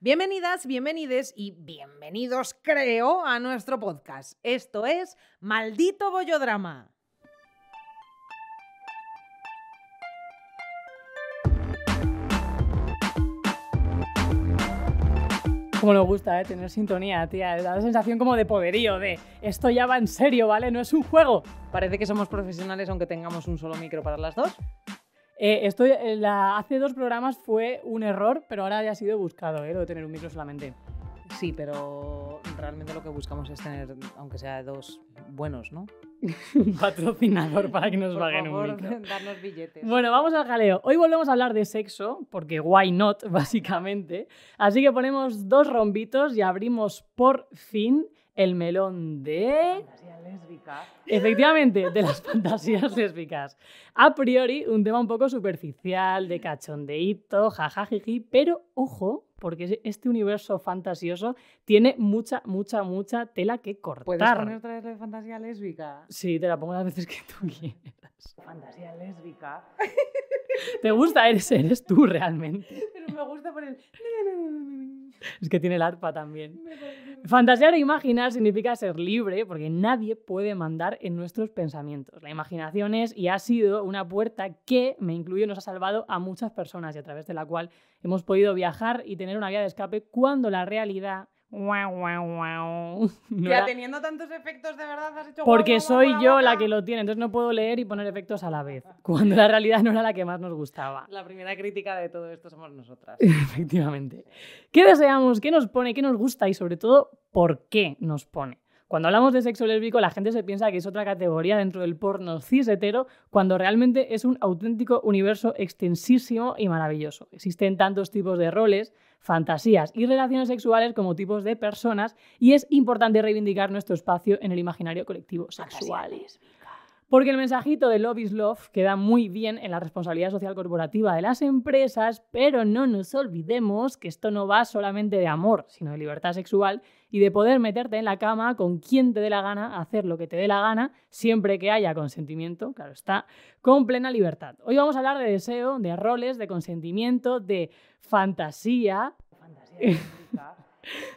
Bienvenidas, bienvenides y bienvenidos, creo, a nuestro podcast. Esto es Maldito Bollodrama. Como nos gusta, ¿eh? Tener sintonía, tía. Da la sensación como de poderío, de esto ya va en serio, ¿vale? No es un juego. Parece que somos profesionales aunque tengamos un solo micro para las dos. Eh, esto, eh, la- hace dos programas fue un error, pero ahora ya ha sido buscado, ¿eh? Lo de tener un micro solamente. Sí, pero realmente lo que buscamos es tener, aunque sea dos buenos, ¿no? un patrocinador para que nos Por paguen favor, un micro. darnos billetes. Bueno, vamos al jaleo. Hoy volvemos a hablar de sexo, porque why not, básicamente. Así que ponemos dos rombitos y abrimos por fin el melón de... Fantasía lésbica. Efectivamente, de las fantasías lésbicas. A priori, un tema un poco superficial, de cachondeíto, jajajiji, pero ojo, porque este universo fantasioso tiene mucha, mucha, mucha tela que ¿Puedes cortar. poner otra vez la de fantasía lésbica? Sí, te la pongo las veces que tú quieras. Fantasía lésbica. ¿Te gusta? Eres, eres tú realmente. Pero me gusta por el... Es que tiene el arpa también. Fantasear e imaginar significa ser libre porque nadie puede mandar en nuestros pensamientos. La imaginación es y ha sido una puerta que, me incluyo, nos ha salvado a muchas personas y a través de la cual hemos podido viajar y tener una vía de escape cuando la realidad... guau, guau, guau, no Ya era- teniendo tantos efectos, de verdad has hecho... porque guau, soy guau, yo guau, la que lo tiene, entonces no puedo leer y poner efectos a la vez, cuando la realidad no era la que más nos gustaba. La primera crítica de todo esto somos nosotras. Efectivamente. ¿Qué deseamos? ¿Qué nos pone? ¿Qué nos gusta? Y sobre todo, ¿por qué nos pone? Cuando hablamos de sexo lésbico, la gente se piensa que es otra categoría dentro del porno cis hetero, cuando realmente es un auténtico universo extensísimo y maravilloso. Existen tantos tipos de roles, fantasías y relaciones sexuales como tipos de personas, y es importante reivindicar nuestro espacio en el imaginario colectivo sexual. Porque el mensajito de Love is Love queda muy bien en la responsabilidad social corporativa de las empresas, pero no nos olvidemos que esto no va solamente de amor, sino de libertad sexual y de poder meterte en la cama con quien te dé la gana, hacer lo que te dé la gana, siempre que haya consentimiento, claro está, con plena libertad. Hoy vamos a hablar de deseo, de roles, de consentimiento, de fantasía, Fantasía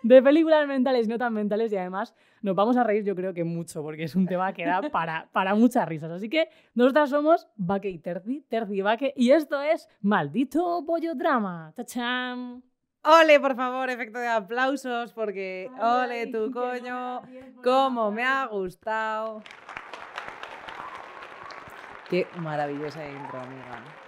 de películas mentales y no tan mentales y además nos vamos a reír yo creo que mucho porque es un tema que da para, para muchas risas. Así que nosotras somos Vaque y Terzi, Terzi y Vaque y esto es Maldito Pollo Drama. ¡Tachán! Ole, por favor, efecto de aplausos, porque ole tu coño, cómo me ha gustado. Qué maravillosa intro, amiga.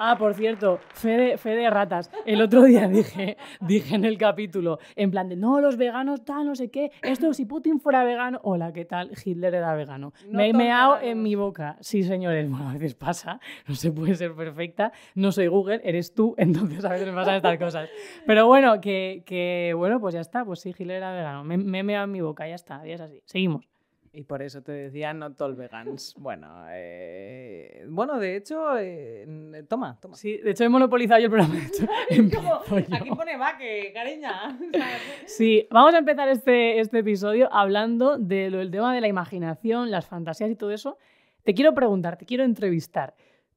Ah, por cierto, fe de, fe de ratas. El otro día dije, dije en el capítulo, en plan de, no, los veganos, tal, no sé qué, esto si Putin fuera vegano, hola, ¿qué tal? Hitler era vegano. No Me he meado en mi boca. Sí, señores, bueno, a veces pasa, no se puede ser perfecta, no soy Google, eres tú, entonces a veces me pasan estas cosas. Pero bueno, que, que, bueno, pues ya está, pues sí, Hitler era vegano. Me, me he meado en mi boca, ya está, ya es así. Seguimos. Y por eso te decía not all vegans. Bueno, eh, bueno, de hecho, eh, toma, toma. Sí, de hecho he monopolizado yo el programa. empiezo yo. Aquí pone vaque, cariña. Sí, vamos a empezar este, este episodio hablando de lo- del tema de la imaginación, las fantasías y todo eso. Te quiero preguntar, te quiero entrevistar.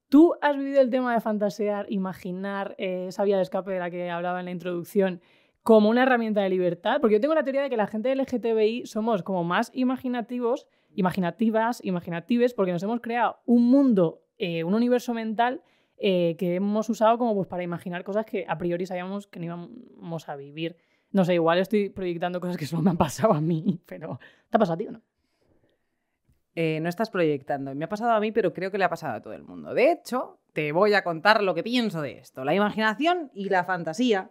¿Tú has vivido el tema de fantasear, imaginar eh, esa vía de escape de la que hablaba en la introducción como una herramienta de libertad? Porque yo tengo la teoría de que la gente LGTBI somos como más imaginativos, imaginativas, imaginatives, porque nos hemos creado un mundo, eh, un universo mental eh, que hemos usado como pues, para imaginar cosas que a priori sabíamos que no íbamos a vivir. No sé, igual estoy proyectando cosas que solo me han pasado a mí, pero ¿te ha pasado a ti o no? Eh, no estás proyectando. Me ha pasado a mí, pero creo que le ha pasado a todo el mundo. De hecho, te voy a contar lo que pienso de esto. La imaginación y la fantasía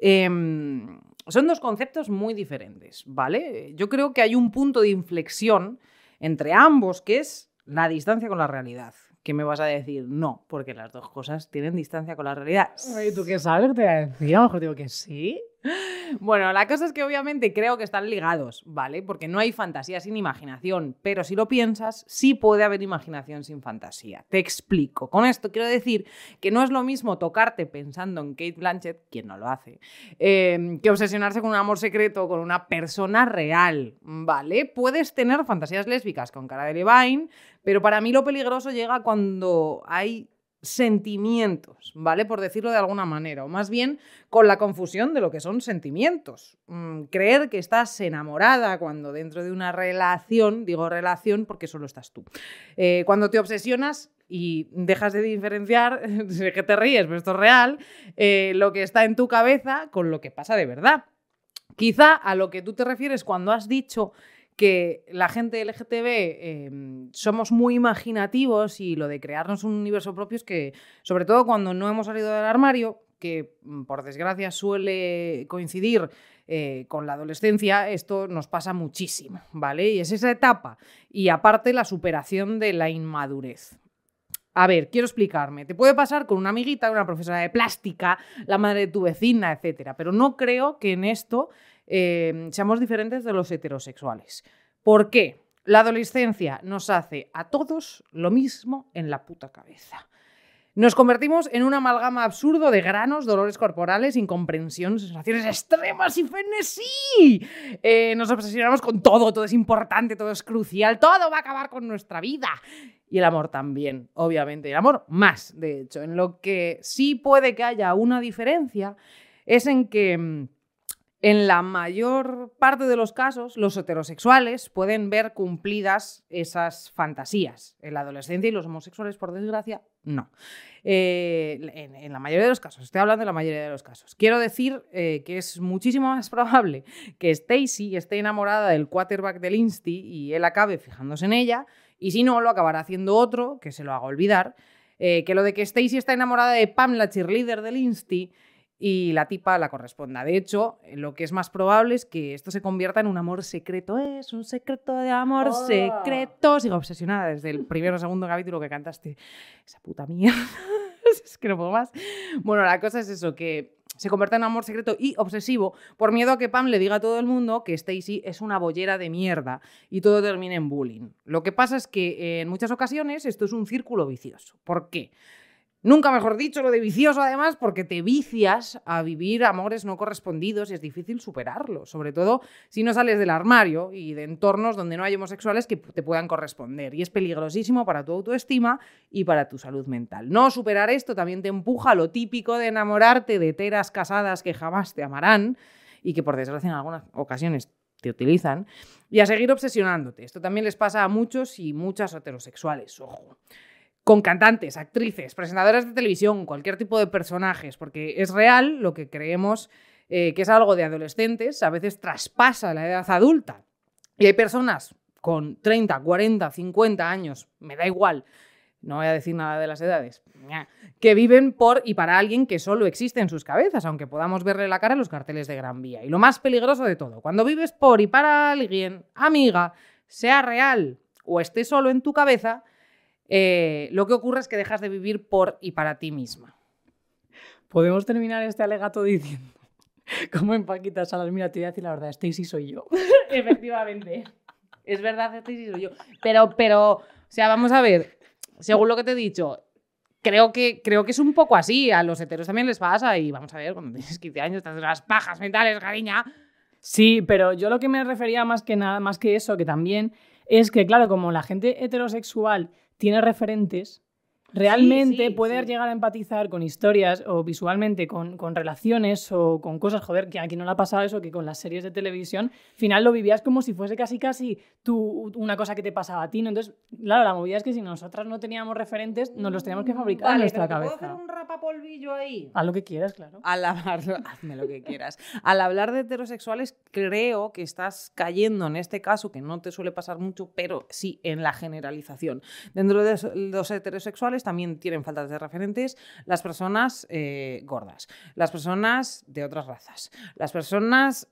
em, son dos conceptos muy diferentes, ¿vale? Yo creo que hay un punto de inflexión entre ambos, que es la distancia con la realidad. ¿Qué me vas a decir? No, porque las dos cosas tienen distancia con la realidad. Oye, ¿tú qué sabes? Te decía, a lo mejor digo que sí. Bueno, la cosa es que obviamente creo que están ligados, ¿vale? Porque no hay fantasía sin imaginación, pero si lo piensas, sí puede haber imaginación sin fantasía. Te explico. Con esto quiero decir que no es lo mismo tocarte pensando en Kate Blanchett, quien no lo hace, eh, que obsesionarse con un amor secreto con una persona real, ¿vale? Puedes tener fantasías lésbicas con cara de Levine, pero para mí lo peligroso llega cuando hay sentimientos, ¿vale? Por decirlo de alguna manera, o más bien con la confusión de lo que son sentimientos. Mm, creer que estás enamorada cuando dentro de una relación, digo relación porque solo estás tú, eh, cuando te obsesionas y dejas de diferenciar, sé que te ríes, pero esto es real, eh, lo que está en tu cabeza con lo que pasa de verdad. Quizá a lo que tú te refieres cuando has dicho que la gente LGTB em, somos muy imaginativos y lo de crearnos un universo propio es que, sobre todo cuando no hemos salido del armario, que mm, por desgracia suele coincidir eh, con la adolescencia, esto nos pasa muchísimo, ¿vale? Y es esa etapa. Y aparte la superación de la inmadurez. A ver, quiero explicarme. Te puede pasar con una amiguita, una profesora de plástica, la madre de tu vecina, etcétera. Pero no creo que en esto Em, seamos diferentes de los heterosexuales. ¿Por qué? La adolescencia nos hace a todos lo mismo en la puta cabeza. Nos convertimos en un amalgama absurdo de granos, dolores corporales, incomprensión, sensaciones extremas y frenesí. Eh, nos obsesionamos con todo, todo es importante, todo es crucial, todo va a acabar con nuestra vida. Y el amor también, obviamente. El amor más, de hecho. En lo que sí puede que haya una diferencia es en que mm, en la mayor parte de los casos, los heterosexuales pueden ver cumplidas esas fantasías. En la adolescencia y los homosexuales, por desgracia, no. Eh, en, la mayoría de los casos, estoy hablando de la mayoría de los casos. Quiero decir eh, que es muchísimo más probable que Stacy esté enamorada del quarterback del Insti y él acabe fijándose en ella, y si no, lo acabará haciendo otro, que se lo haga olvidar, eh, que lo de que Stacy está enamorada de Pam, la cheerleader del Insti, y la tipa la corresponda. De hecho, lo que es más probable es que esto se convierta en un amor secreto. Es un secreto de amor oh. secreto. Sigo obsesionada desde el primer o segundo capítulo que cantaste. Esa puta mía. es que no puedo más. Bueno, la cosa es eso, que se convierte en amor secreto y obsesivo por miedo a que Pam le diga a todo el mundo que Stacy es una bollera de mierda y todo termine en bullying. Lo que pasa es que en muchas ocasiones esto es un círculo vicioso. ¿Por qué? Nunca mejor dicho lo de vicioso, además, porque te vicias a vivir amores no correspondidos y es difícil superarlo, sobre todo si no sales del armario y de entornos donde no hay homosexuales que te puedan corresponder. Y es peligrosísimo para tu autoestima y para tu salud mental. No superar esto también te empuja a lo típico de enamorarte de teras casadas que jamás te amarán y que por desgracia en algunas ocasiones te utilizan, y a seguir obsesionándote. Esto también les pasa a muchos y muchas heterosexuales, ojo con cantantes, actrices, presentadoras de televisión, cualquier tipo de personajes, porque es real lo que creemos eh, que es algo de adolescentes, a veces traspasa la edad adulta. Y hay personas con 30, 40, 50 años, me da igual, no voy a decir nada de las edades, que viven por y para alguien que solo existe en sus cabezas, aunque podamos verle la cara en los carteles de Gran Vía. Y lo más peligroso de todo, cuando vives por y para alguien, amiga, sea real o esté solo en tu cabeza, eh, lo que ocurre es que dejas de vivir por y para ti misma. Podemos terminar este alegato diciendo, como en Paquita Salas, mira, te voy a decir la verdad, Stacy soy yo. Efectivamente. Es verdad, Stacy soy yo. Pero, pero, o sea, vamos a ver, según lo que te he dicho, creo que, creo que es un poco así. A los heteros también les pasa y vamos a ver, cuando tienes 15 años, te haces las pajas mentales, cariña. Sí, pero yo lo que me refería más que nada, más que eso, que también es que, claro, como la gente heterosexual tiene referentes realmente poder llegar a empatizar con historias o visualmente con, relaciones o con cosas, joder, que aquí no le ha pasado eso, que con las series de televisión, al final lo vivías como si fuese casi casi tú, una cosa que te pasaba a ti, ¿no? Entonces, claro, la movida es que si nosotras no teníamos referentes, nos los teníamos que fabricar en nuestra cabeza. ¿Puedo hacer un rapapolvillo ahí? Haz lo que quieras, claro. Al hablar, hazme lo que quieras. Al hablar de heterosexuales, creo que estás cayendo en este caso, que no te suele pasar mucho, pero sí en la generalización. Dentro de los heterosexuales también tienen faltas de referentes las personas eh, gordas, las personas de otras razas, las personas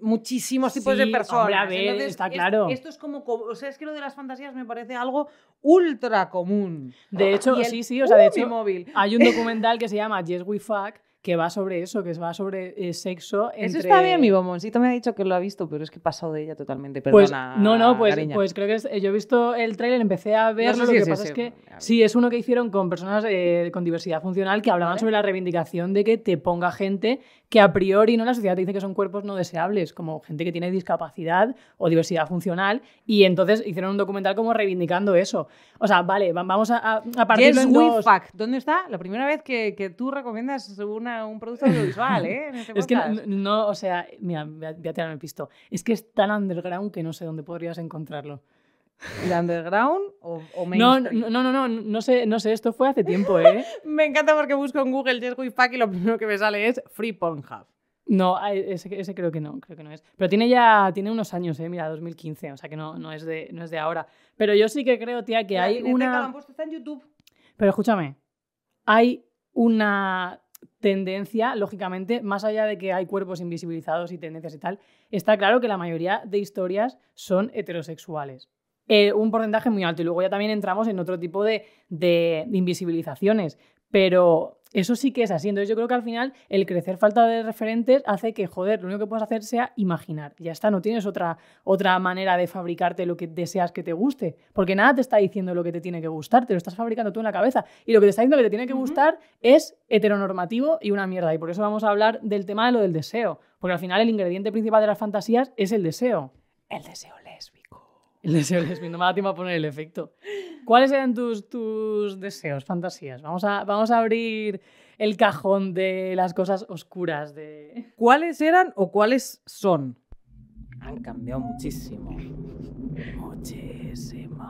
muchísimos tipos de personas. está claro. esto es como, o sea, es que lo de las fantasías me parece algo ultra común. De hecho, sí, sí, o sea, de hecho, móvil. hay un documental que se llama Yes We Fuck que va sobre eso, que va sobre eh, sexo. Entre... Eso está bien, mi bomboncito me ha dicho que lo ha visto, pero es que he pasado de ella totalmente. Pues, Perdona, no, no, pues, cariña. pues creo que es- yo he visto el tráiler, empecé a verlo, sé lo si que es pasa ese. es que sí, es uno que hicieron con personas eh, con diversidad funcional que hablaban Vale. sobre la reivindicación de que te ponga gente que a priori no la sociedad te dice que son cuerpos no deseables, como gente que tiene discapacidad o diversidad funcional, y entonces hicieron un documental como reivindicando eso. O sea, vale, va- vamos a, a, partirlo Yes, we dos. ¿Dónde está? La primera vez que, que tú recomiendas una- un producto audiovisual, ¿eh? En este Es que no, o sea, mira, voy a, tirarme el pisto. Es que es tan underground que no sé dónde podrías encontrarlo. ¿De underground o, o No, mainstream? no, no, no, no, no sé, no sé, esto fue hace tiempo, ¿eh? Me encanta porque busco en Google Yes, we fuck y lo primero que me sale es Free Pornhub. No, ese, ese creo que no, creo que no es. Pero tiene ya, tiene unos años, ¿eh? Mira, 2015, o sea que no, no, es, de, no es de ahora. Pero yo sí que creo, tía, que La hay una... puesto, está en YouTube. Pero escúchame, hay una tendencia, lógicamente, más allá de que hay cuerpos invisibilizados y tendencias y tal, está claro que la mayoría de historias son heterosexuales. Eh, un porcentaje muy alto. Y luego ya también entramos en otro tipo de, de- de invisibilizaciones. Pero eso sí que es así. Entonces yo creo que al final el crecer falta de referentes hace que, joder, lo único que puedes hacer sea imaginar. Ya está, no tienes otra, otra manera de fabricarte lo que deseas que te guste. Porque nada te está diciendo lo que te tiene que gustar, te lo estás fabricando tú en la cabeza. Y lo que te está diciendo que te tiene que gustar es heteronormativo y una mierda. Y por eso vamos a hablar del tema de lo del deseo. Porque al final el ingrediente principal de las fantasías es el deseo. El deseo. El deseo lesbiano, no me da tiempo a poner el efecto. ¿Cuáles eran tus, tus deseos, fantasías? Vamos a, vamos a abrir el cajón de las cosas oscuras de... ¿Cuáles eran o cuáles son? Han cambiado muchísimo. Muchísimo.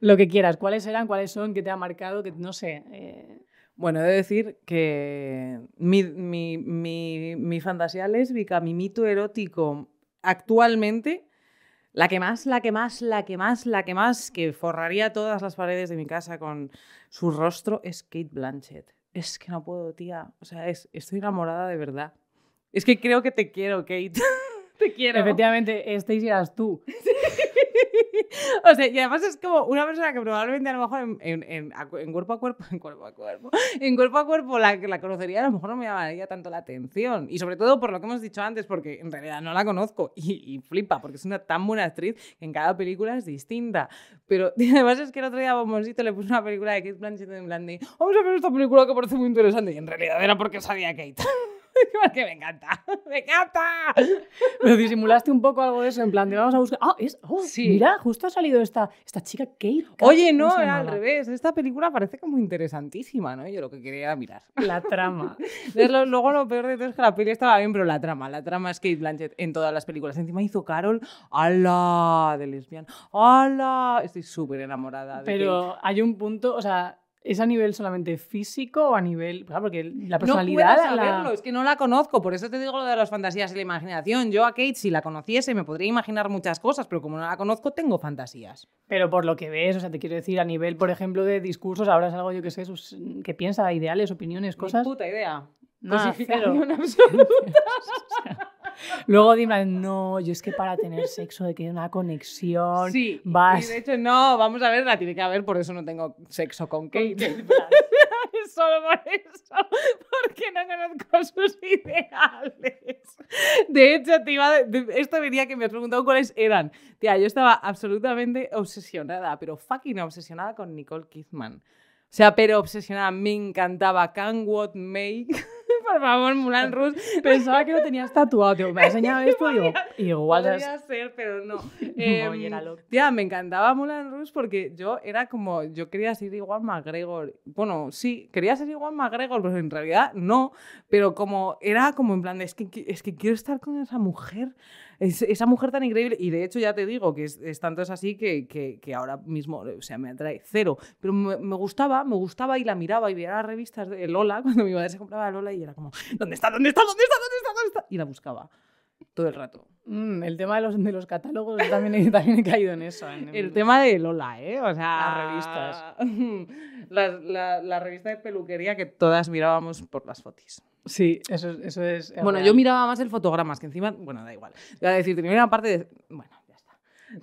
Lo que quieras. ¿Cuáles eran? ¿Cuáles son? ¿Qué te ha marcado? Que no sé. eh, Bueno, he de decir que mi, mi- mi- mi fantasía lésbica, mi mito erótico actualmente, la que más, la que más, la que más, la que más, que forraría todas las paredes de mi casa con su rostro, es Kate Blanchett. Es que no puedo, tía. O sea, es, estoy enamorada de verdad. Es que creo que te quiero, Kate. te quiero. Efectivamente, Stacy eras tú. O sea, y además es como una persona que probablemente a lo mejor en, en- en- en cuerpo a cuerpo, en cuerpo a cuerpo, en cuerpo a cuerpo la, la conocería, a lo mejor no me llamaría tanto la atención. Y sobre todo por lo que hemos dicho antes, porque en realidad no la conozco y, y flipa, porque es una tan buena actriz que en cada película es distinta. Pero además es que el otro día Bomboncito le puse una película de Kate Blanchett en plan de, vamos a ver esta película que parece muy interesante. Y en realidad era porque sabía Kate. porque me encanta, me encanta. Pero disimulaste un poco algo de eso, en plan, de vamos a buscar... Ah, es... oh, Sí. Mira, justo ha salido esta, esta chica Kate. Oye, ¿cómo no, era al revés. Esta película parece como interesantísima, ¿no? Yo lo que quería era mirar. La trama. Entonces, lo- luego lo peor de todo es que la peli estaba bien, pero la trama, la trama es Kate Blanchett en todas las películas. Encima hizo Carol, ¡ala! de lesbiana, ¡ala! Estoy súper enamorada de Kate. Pero hay un punto, o sea, ¿es a nivel solamente físico o a nivel... Claro, porque la No puedo personalidad... la- saberlo, es que no la conozco, por eso te digo lo de las fantasías y la imaginación. Yo a Kate, si la conociese, me podría imaginar muchas cosas, pero como no la conozco, tengo fantasías. Pero por lo que ves, o sea, te quiero decir, a nivel, por ejemplo, de discursos, ahora es algo, yo que sé, sus- que piensa, ideales, opiniones, Ni cosas. puta idea. Cero. absoluta. Luego dime, no, yo es que para tener sexo de que hay una conexión. Sí, vas. y de hecho no, vamos a ver, la tiene que haber, por eso no tengo sexo con Kate. Solo por eso, porque no conozco sus ideales. De hecho, te iba esto venía que me has preguntado cuáles eran. Tía, yo estaba absolutamente obsesionada, pero fucking obsesionada con Nicole Kidman. O sea, pero obsesionada, me encantaba Can What Make. Por favor, Mulan Rouge. Pensaba que lo tenías tatuado. Tío, me ha enseñado esto y digo, igual. Podría ser, pero no. Em, Oye, era loco. tía, me encantaba Mulan Rouge porque yo era como, yo quería ser igual McGregor. Bueno, sí, quería ser igual McGregor, pero en realidad no. Pero como, era como en plan, de, es que, es que quiero estar con esa mujer. Es- esa mujer tan increíble. Y de hecho, ya te digo que es, es tanto es así que, que, que ahora mismo, o sea, me atrae cero. Pero me, me gustaba, me gustaba y la miraba y veía las revistas de Lola, cuando mi madre se compraba Lola y era como, ¿dónde está? ¿Dónde está? ¿Dónde está? ¿Dónde está? ¿Dónde está? Y la buscaba todo el rato. Mm, el tema de los, de los catálogos también he, también he caído en eso. en- El tema de Lola, ¿eh? O sea, Las revistas. la, la- la revista de peluquería que todas mirábamos por las fotos. Sí, eso, es- eso es. Bueno, real. yo miraba más el fotogramas, que encima, bueno, da igual. Voy a decir, tenía una parte de. Bueno, ya está.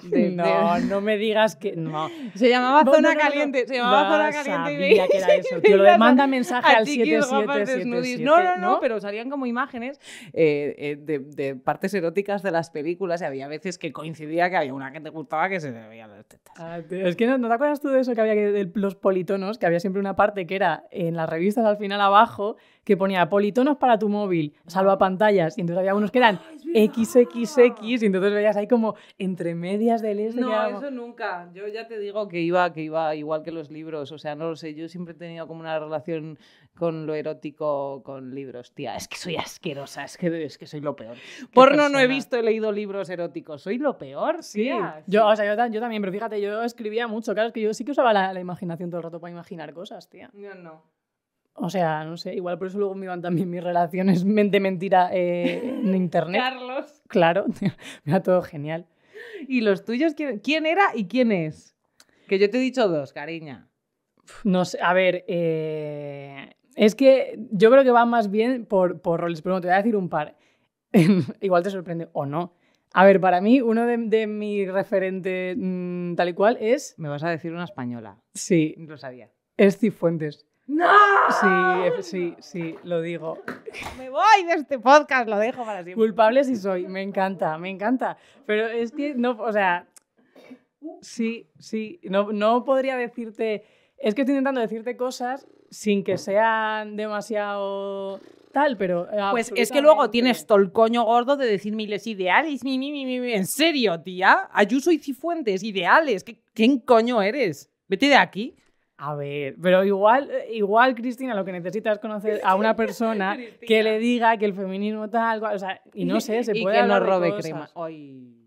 de- de- no, no me digas que. No. Se llamaba Zona no, no, no. Caliente. Se llamaba Zona Caliente y sabía que era eso, tío. Lo de manda mensaje al chiquis guapas 7777. desnudis. No, no, no, pero salían como imágenes eh, eh, de, de partes eróticas de las películas y había veces que coincidía que había una que te gustaba que se le veían las tetas. Ah, tío, es que no, ¿no te acuerdas tú de eso que había que de los politonos, que había siempre una parte que era en las revistas al final abajo que ponía politonos para tu móvil, salva pantallas, y entonces había unos que eran XXX y entonces veías ahí como entre medias del este No, eso nunca. Yo ya te digo que iba, que iba igual que los libros. O sea, no lo sé. Yo siempre he tenido como una relación con lo erótico con libros. Tía, es que soy asquerosa. Es que, es que soy lo peor. Porno no he visto, he leído libros eróticos. Soy lo peor, Sí, tía. yo, o sea, yo, ta- yo también, pero fíjate, yo escribía mucho, claro, es que yo sí que usaba la, la imaginación todo el rato para imaginar cosas, tía. Yo no. O sea, no sé, igual por eso luego me iban también mis relaciones mente-mentira eh, en internet. Carlos. Claro, va todo genial. ¿Y los tuyos quién, quién era y quién es? Que yo te he dicho dos, cariña. No sé, a ver, eh, es que yo creo que va más bien por, por roles, pero bueno, te voy a decir un par. Igual te sorprende o no. A ver, para mí, uno de, de mis referentes mm, tal y cual es, Me vas a decir una española. sí, Lo sabía. es Cifuentes. ¡No! Sí, sí, sí, lo digo. Me voy de este podcast, lo dejo para siempre. Culpable sí soy, me encanta, me encanta. Pero es que no, o sea, sí, sí, no, no podría decirte, es que estoy intentando decirte cosas sin que sean demasiado tal, pero... Pues es que luego tienes todo el coño gordo de decir miles ideales. Mi, mi, mi, mi, mi. En serio, tía. Ayuso y Cifuentes, ideales. ¿Qué, ¿Quién coño eres? Vete de aquí. A ver, pero igual, igual, Cristina, lo que necesitas es conocer a una persona que le diga que el feminismo tal, o sea, y no sé, se y puede que no robe cosas. crema. Ay.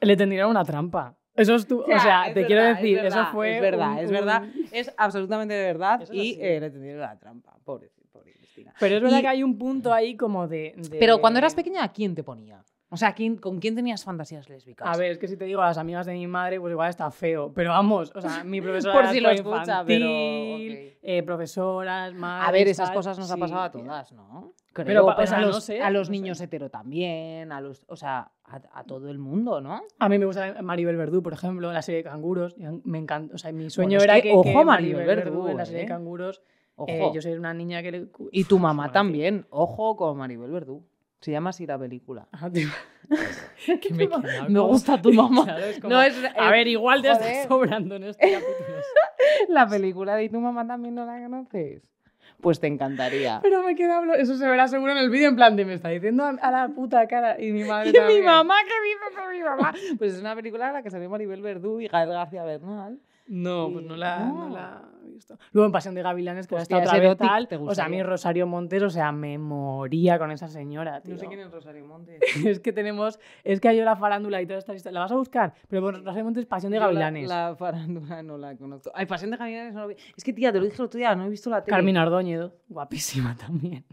Le tendrían una trampa. Eso es tú, o sea, te quiero es decir, verdad, eso fue Es verdad, un- es verdad. un- Es absolutamente de verdad. Eso y eh, le tendieron la trampa. Pobre, pobre Cristina. Pero es verdad Y- que hay un punto ahí como de... de- Pero cuando eras pequeña, ¿a quién te ponía? O sea, ¿quién, ¿con quién tenías fantasías lésbicas? A ver, es que si te digo a las amigas de mi madre, pues igual está feo. Pero vamos, o sea, mi profesora Por si lo escucha, pero, infantil, ok. eh, profesoras, madres... A ver, esas tal, cosas nos ha sí. pasado a todas, ¿no? Creo, Pero pa- o sea, a no los, sé, a los no sé. niños hetero también, a los, o sea, a, a todo el mundo, ¿no? A mí me gusta Maribel Verdú, por ejemplo, la serie de canguros. Me encanta. O sea, mi sueño era que, que, ojo, que Maribel Verdú, en la serie ¿eh? de canguros. Ojo. eh, yo soy una niña que le. y tu mamá también, ojo con Maribel Verdú. Se llama así la película. Ah, tío. que me, Me gusta tu mamá. Claro, es como- No es, A eh, ver, igual te joder. estás sobrando en este capítulo. la película de tu mamá también no la conoces. Pues te encantaría. Pero me queda Eso se verá seguro en el vídeo, en plan de me está diciendo a, a la puta cara. Y mi madre Y también. mi mamá, ¿qué dices de mi mamá? Pues es una película en la que sale Maribel Verdú y Gael García Bernal. No, pues no la, no. No. la he visto. Luego en Pasión de Gavilanes, que Hostia, está otra vez tal. te O sea, a mí. Rosario Montes, o sea, me moría con esa señora, tío. No sé quién es Rosario Montes. es que tenemos, es que hay la farándula y todas estas historias. ¿La vas a buscar? Pero bueno, Rosario Montes, Pasión de Yo la- Gavilanes. La, farándula no la conozco. Ay, Pasión de Gavilanes no lo vi. Es que, tía, te lo dije el otro día, no he visto la tele. Carmina Ordóñez, guapísima también.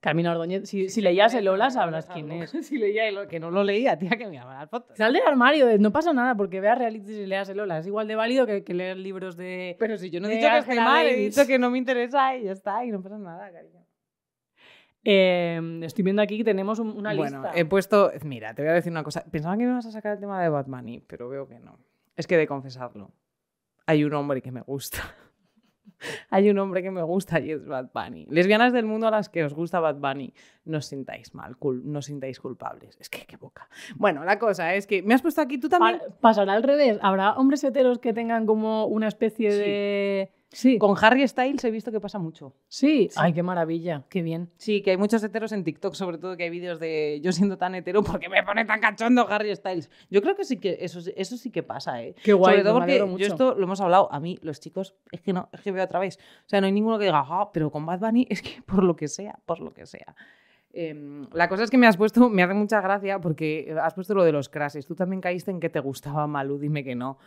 Carmina Ordóñez, si, si leías el Ola sabrás quién es. si leía el que no lo leía, tía, que me llama las fotos. Sal del armario, no pasa nada porque veas realities y leas el Ola. Es igual de válido que, que leer libros de... Pero si yo no he dicho que esté mal, he dicho que no me interesa y ya está, y no pasa nada, cariño. Eh, estoy viendo aquí que tenemos un- una bueno, lista. he puesto. Mira, te voy a decir una cosa. Pensaba que me ibas a sacar el tema de Bad Bunny, pero veo que no. Es que de confesarlo. Hay un hombre que me gusta. Hay un hombre que me gusta y es Bad Bunny. Lesbianas del mundo a las que os gusta Bad Bunny, no os sintáis mal, cul- no os sintáis culpables. Es que qué boca. Bueno, la cosa es que me has puesto aquí tú también. Pa- pasará al revés. Habrá hombres heteros que tengan como una especie Sí. de. Sí. Con Harry Styles he visto que pasa mucho. Sí. Ay, qué maravilla. Qué bien. Sí, que hay muchos heteros en TikTok, sobre todo que hay vídeos de yo siendo tan hetero porque me pone tan cachondo Harry Styles. Yo creo que sí que eso, eso sí que pasa, ¿eh? Qué guay. Sobre todo me porque yo esto lo hemos hablado, a mí los chicos, es que no, es que veo otra vez. O sea, no hay ninguno que diga, ah, pero con Bad Bunny es que por lo que sea, por lo que sea. Em, la cosa es que me has puesto, me hace mucha gracia porque has puesto lo de los crashes. Tú también caíste en que te gustaba Malú, dime que no.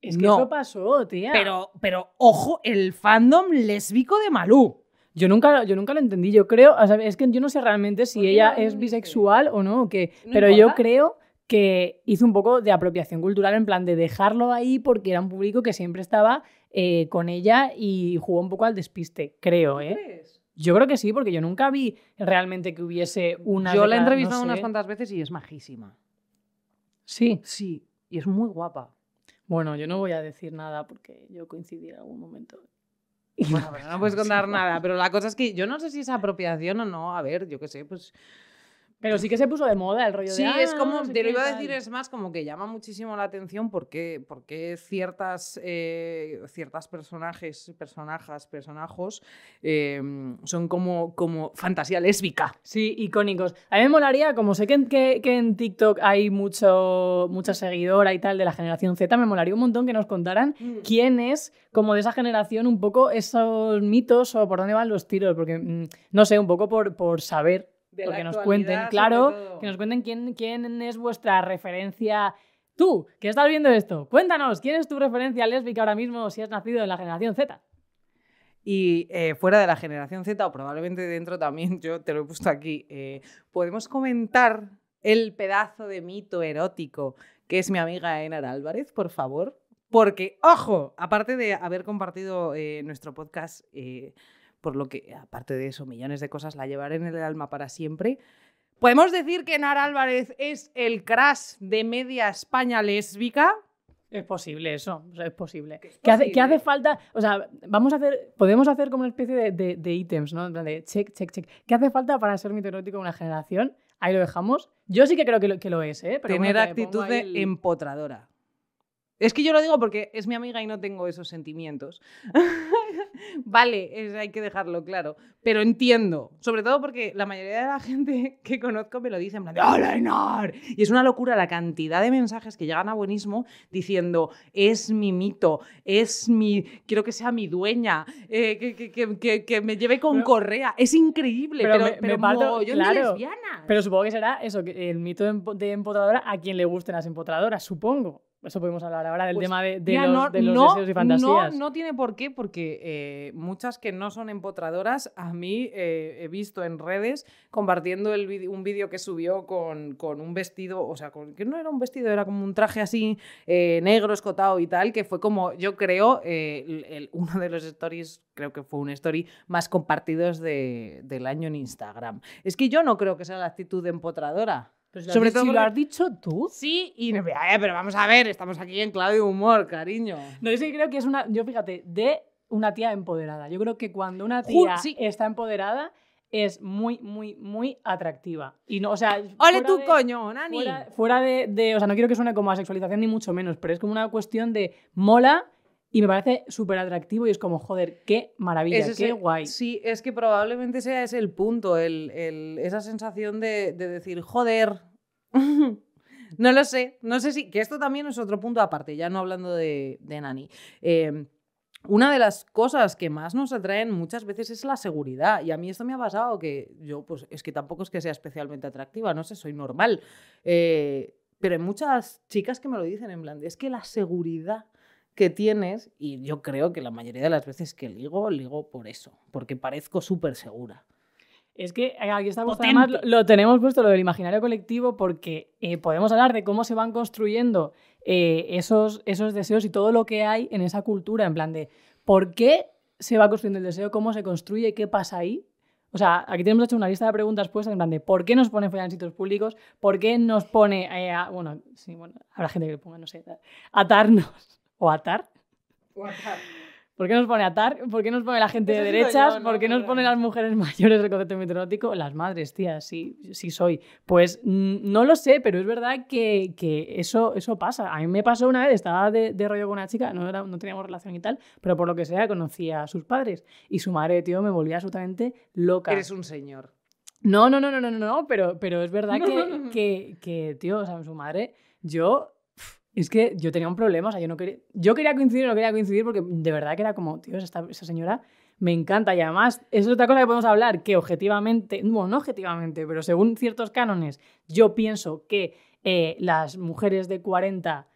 Es que No. eso pasó, tía. Pero, pero, ojo, el fandom lésbico de Malú. Yo nunca, yo nunca lo entendí. Yo creo, o sea, es que yo no sé realmente si ¿Por qué ella no es bisexual o no, o qué. No pero yo creo que hizo un poco de apropiación cultural en plan de dejarlo ahí porque era un público que siempre estaba eh, con ella y jugó un poco al despiste, creo, ¿eh? Yo creo que sí, porque yo nunca vi realmente que hubiese una. Yo la he entrevistado unas cuantas veces y es majísima. Sí. Sí, y es muy guapa. Bueno, yo no voy a decir nada porque yo coincidí en algún momento. Bueno, no puedes contar nada. Pero la cosa es que yo no sé si es apropiación o no. A ver, yo qué sé, pues. Pero sí que se puso de moda el rollo Sí, de. es "Ah, como, no sé te lo iba a tal". decir, es más como que llama muchísimo la atención porque, porque ciertas, eh, ciertas personajes, personajes, personajos eh, son como, como fantasía lésbica. Sí, icónicos. A mí me molaría, como sé que en, que, que en TikTok hay mucho, mucha seguidora y tal de la generación Z, me molaría un montón que nos contaran quién es, como de esa generación, un poco esos mitos o por dónde van los tiros, porque mm, no sé, un poco por, por saber, De la porque nos cuenten, claro, que nos cuenten quién, quién es vuestra referencia. Tú, que estás viendo esto, cuéntanos, ¿quién es tu referencia lésbica ahora mismo si has nacido en la generación Z? Y eh, fuera de la generación Z, o probablemente dentro también, yo te lo he puesto aquí, eh, podemos comentar el pedazo de mito erótico que es mi amiga Enar Álvarez, por favor. Porque, ojo, aparte de haber compartido eh, nuestro podcast, por lo que, aparte de eso, millones de cosas la llevaré en el alma para siempre. ¿Podemos decir que Enar Álvarez es el crash de media España lésbica? Es posible eso, o sea, es posible. Es ¿Qué hace, qué hace falta? O sea, vamos a hacer, podemos hacer como una especie de, de, de ítems, ¿no? De check, check, check. ¿Qué hace falta para ser mito erótico en una generación? Ahí lo dejamos. Yo sí que creo que lo, que lo es, ¿eh? Pero tener bueno, actitud de el- empotradora. Es que yo lo digo porque es mi amiga y no tengo esos sentimientos. vale, es- hay que dejarlo claro. Pero entiendo, sobre todo porque la mayoría de la gente que conozco me lo dice en plan de ¡Hola, Enar! Y es una locura la cantidad de mensajes que llegan a Buenismo diciendo es mi mito, es mi... quiero que sea mi dueña, eh, que, que- que- me lleve con Pero- correa. Es increíble, pero pero, me- me pero parto- claro. lesbianas. Pero supongo que será eso, el mito de empotradora a quien le gusten las empotradoras, supongo. Eso podemos hablar ahora del Pues, tema de, de Mira, los, no, de los no, deseos y fantasías. No, no tiene por qué, porque eh, muchas que no son empotradoras, a mí eh, he visto en redes compartiendo el vide- un vídeo que subió con, con un vestido, o sea, con- que no era un vestido, era como un traje así eh, negro, escotado y tal, que fue como, yo creo, el- el- uno de los stories, creo que fue un story más compartidos de- del año en Instagram. Es que yo no creo que sea la actitud de empotradora. Si lo has Sobre dicho- todo si lo has dicho tú. Sí, y no, "Ay, pero vamos a ver, estamos aquí en de humor, cariño. No, yo sí creo que es una, yo fíjate, de una tía empoderada. Yo creo que cuando una tía sí. está empoderada es muy, muy, muy atractiva. Y no, o sea, ¡Ole tu de- coño, Nani! Fuera, fuera de, de- o sea, no quiero que suene como a sexualización ni mucho menos, pero es como una cuestión de mola y me parece súper atractivo y es como, joder, qué maravilla, Es qué guay. Sí, es que probablemente sea ese el punto, el, el- esa sensación de, de decir, joder. no lo sé, no sé si. Que esto también es otro punto aparte, ya no hablando de, de Nani. Eh, una de las cosas que más nos atraen muchas veces es la seguridad. Y a mí esto me ha pasado que yo, pues es que tampoco es que sea especialmente atractiva, no sé, soy normal. Eh, pero hay muchas chicas que me lo dicen en plan, es que la seguridad que tienes, y yo creo que la mayoría de las veces que ligo, ligo por eso, porque parezco súper segura. Es que eh, aquí está puesto, Potente. además lo, lo tenemos puesto lo del imaginario colectivo porque eh, podemos hablar de cómo se van construyendo eh, esos, esos deseos y todo lo que hay en esa cultura, en plan de por qué se va construyendo el deseo, cómo se construye, qué pasa ahí. O sea, aquí tenemos hecho una lista de preguntas puestas en plan de por qué nos pone follar en sitios públicos, por qué nos pone, eh, a- bueno, sí, bueno, habrá gente que le ponga, no sé, atarnos o atar. ¿Por qué nos pone atar? ¿Por qué nos pone la gente de Eso derechas? yo, ¿no? ¿Por qué nos pone las mujeres mayores del concepto meteorótico? Las madres, tía, sí, sí soy. Pues mm, no lo sé, pero es verdad que, que eso, eso pasa. A mí me pasó una vez, estaba de, de rollo con una chica, no, era- no teníamos relación y tal, pero por lo que sea conocía a sus padres. Y su madre, tío, me volvía absolutamente loca. Eres un señor. No, no, no, no, no, no, no, pero, pero es verdad que, que, que, tío, o sea, su madre, yo, es que yo tenía un problema, o sea, yo no quería, yo quería coincidir no quería coincidir porque de verdad que era como, tío, esta, esa señora me encanta y además es otra cosa que podemos hablar, que objetivamente, bueno, no objetivamente, pero según ciertos cánones, yo pienso que eh, las mujeres de 40...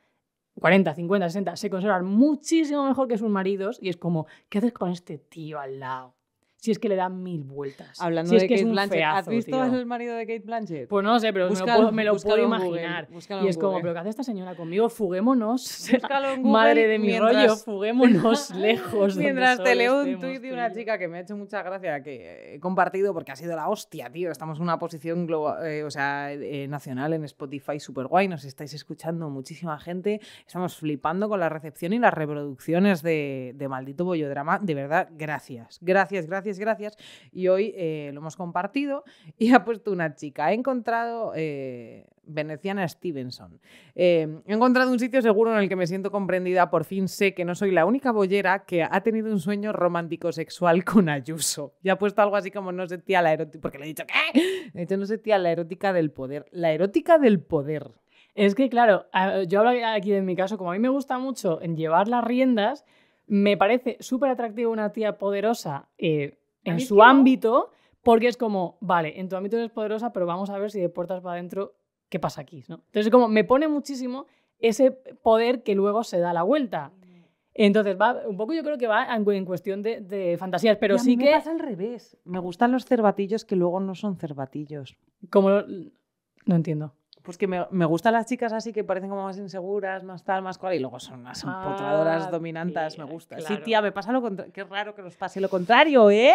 40, 50, 60 se conservan muchísimo mejor que sus maridos y es como, ¿qué haces con este tío al lado? Si es que le da mil vueltas. Hablando si es de que Kate es un Blanchett, ¿has feazo, visto tío. el marido de Kate Blanchett? Pues no sé, pero me lo puedo, me lo búscalo puedo en Google, imaginar. y es como. ¿pero qué hace esta señora conmigo? Fuguémonos. Google Madre de mi mientras- rollo, fuguémonos lejos. Mientras te leo un tuit de una chica que me ha hecho mucha gracia, que he compartido porque ha sido la hostia, tío. Estamos en una posición globa- eh, o sea, eh, nacional en Spotify súper guay. Nos estáis escuchando muchísima gente. Estamos flipando con la recepción y las reproducciones de, de Maldito Bollodrama. De verdad, gracias. Gracias, gracias, gracias. Y hoy eh, lo hemos compartido y ha puesto una chica. He encontrado eh, Veneciana Stevenson. Eh, he encontrado un sitio seguro en el que me siento comprendida. Por fin sé que no soy la única bollera que ha tenido un sueño romántico sexual con Ayuso. Y ha puesto algo así como no sentía la erótica. Porque le he dicho, ¿qué? Le he dicho, no sentía la erótica del poder. La erótica del poder. Es que, claro, a- yo hablo aquí de mi caso, como a mí me gusta mucho en llevar las riendas, me parece súper atractivo una tía poderosa eh, en su que ámbito, porque es como, vale, en tu ámbito eres poderosa, pero vamos a ver si de puertas para adentro, ¿qué pasa aquí? ¿no? Entonces, como me pone muchísimo ese poder que luego se da la vuelta. Entonces, va, un poco yo creo que va en, cuestión de, de fantasías, pero Y a sí mí me que, pasa al revés. Me gustan los cervatillos que luego no son cervatillos. como... No entiendo. Pues que me, me gustan las chicas así que parecen como más inseguras, más tal, más cual, y luego son unas Ah, empotradoras dominantas, me tía, gusta. Sí, claro. tía, me pasa lo contrario. Qué raro que nos pase lo contrario, ¿eh?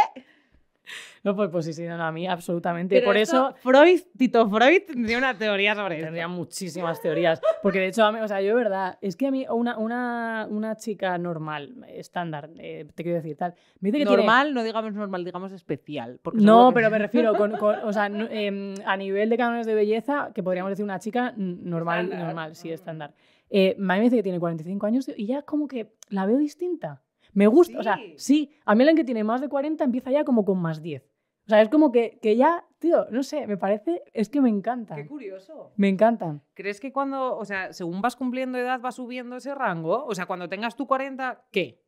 No, pues, pues sí, sí, no, no, a mí absolutamente. Por eso... Freud, Tito Freud tendría una teoría sobre esto. Tendría muchísimas teorías. Porque de hecho, a mí- o sea, yo de verdad, es que a mí una, una, una chica normal, estándar, eh, te quiero decir, tal, me dice que tiene- Normal, no digamos normal, digamos especial. porque No, pero me refiero, con, con- o sea, em, a nivel de cánones de belleza, que podríamos decir una chica normal, Estándar. normal, sí, estándar. Eh, a mí me dice que tiene 45 años y ya como que la veo distinta. Me gusta, o sea, Sí. a mí alguien que tiene más de 40 empieza ya como con más 10. O sea, es como que, que ya, tío, no sé, me parece, es que me encantan. Qué curioso. Me encantan. ¿Crees que cuando, o sea, según vas cumpliendo edad, va subiendo ese rango? O sea, cuando tengas tu 40, ¿qué?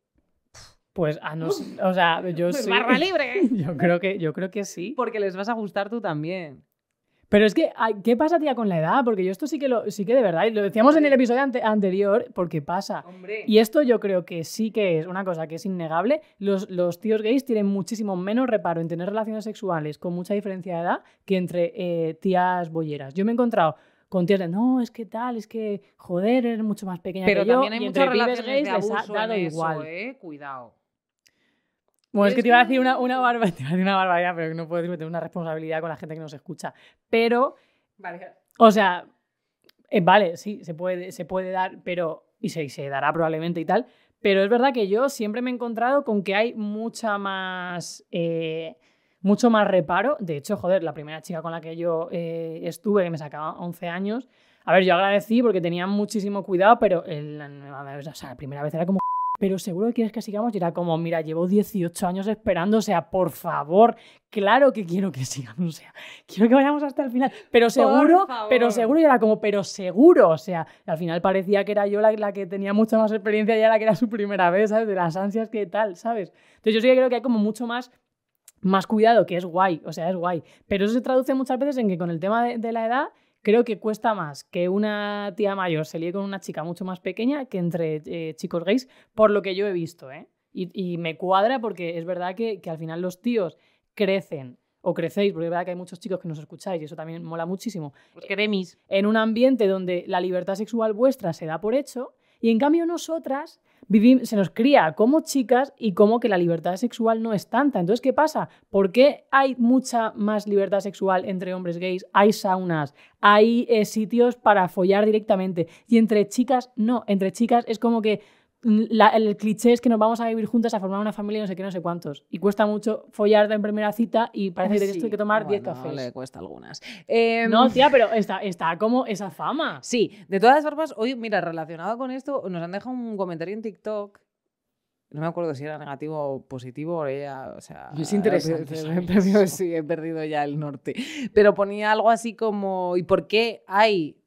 Pues a no, o sea, yo sí. Barra libre. Yo creo que, yo creo que sí. Porque les vas a gustar tú también. Pero es que, ¿qué pasa, tía, con la edad? Porque yo esto sí que lo, sí que de verdad, y lo decíamos en el episodio ante- anterior, porque pasa. Hombre. Y esto yo creo que sí que es una cosa que es innegable. Los, los tíos gays tienen muchísimo menos reparo en tener relaciones sexuales con mucha diferencia de edad que entre eh, tías bolleras. Yo me he encontrado con tías de, no, es que tal, es que, joder, eres mucho más pequeña Pero que yo. también hay y muchas relaciones gays de les ha dado en eso, igual. ¿eh? Cuidado. Bueno, es que te iba a decir una, una, barba- te iba a decir una barbaridad, pero no puedo decir, tengo una responsabilidad con la gente que nos escucha. Pero, Vale. o sea, eh, vale, sí, se puede, se puede dar, pero, y se, se dará probablemente y tal, pero es verdad que yo siempre me he encontrado con que hay mucha más, eh, mucho más reparo. De hecho, joder, la primera chica con la que yo eh, estuve, que me sacaba 11 años, a ver, yo agradecí porque tenía muchísimo cuidado, pero el- o sea, la primera vez era como pero seguro que quieres que sigamos y era como, mira, llevo 18 años esperando, o sea, por favor, claro que quiero que sigamos, o sea, quiero que vayamos hasta el final, pero seguro, pero seguro y era como, pero seguro, o sea, al final parecía que era yo la, la que tenía mucha más experiencia y era la que era su primera vez, ¿sabes? De las ansias que tal, ¿sabes? Entonces yo sí que creo que hay como mucho más más cuidado, que es guay, o sea, es guay. Pero eso se traduce muchas veces en que con el tema de, de la edad, creo que cuesta más que una tía mayor se líe con una chica mucho más pequeña que entre eh, chicos gays, por lo que yo he visto, ¿eh? Y, y me cuadra porque es verdad que, que al final los tíos crecen, o crecéis, porque es verdad que hay muchos chicos que nos escucháis y eso también mola muchísimo, Pues queremis. en un ambiente donde la libertad sexual vuestra se da por hecho y en cambio nosotras se nos cría como chicas y como que la libertad sexual no es tanta. Entonces, ¿qué pasa? ¿Por qué hay mucha más libertad sexual entre hombres gays? Hay saunas, hay eh, sitios para follar directamente y entre chicas no, entre chicas es como que la- el cliché es que nos vamos a vivir juntas a formar una familia y no sé qué, no sé cuántos. Y cuesta mucho follar en primera cita y parece que tienes que tomar 10 Bueno, cafés. Le cuesta algunas. Em, No, tía, pero está, está como esa fama. Sí, de todas formas, hoy, mira, relacionado con esto, nos han dejado un comentario en TikTok. No me acuerdo si era negativo o positivo, o ella, o sea... Es interesante he- perdido- sí, he perdido ya el norte. Pero ponía algo así como, ¿y por qué hay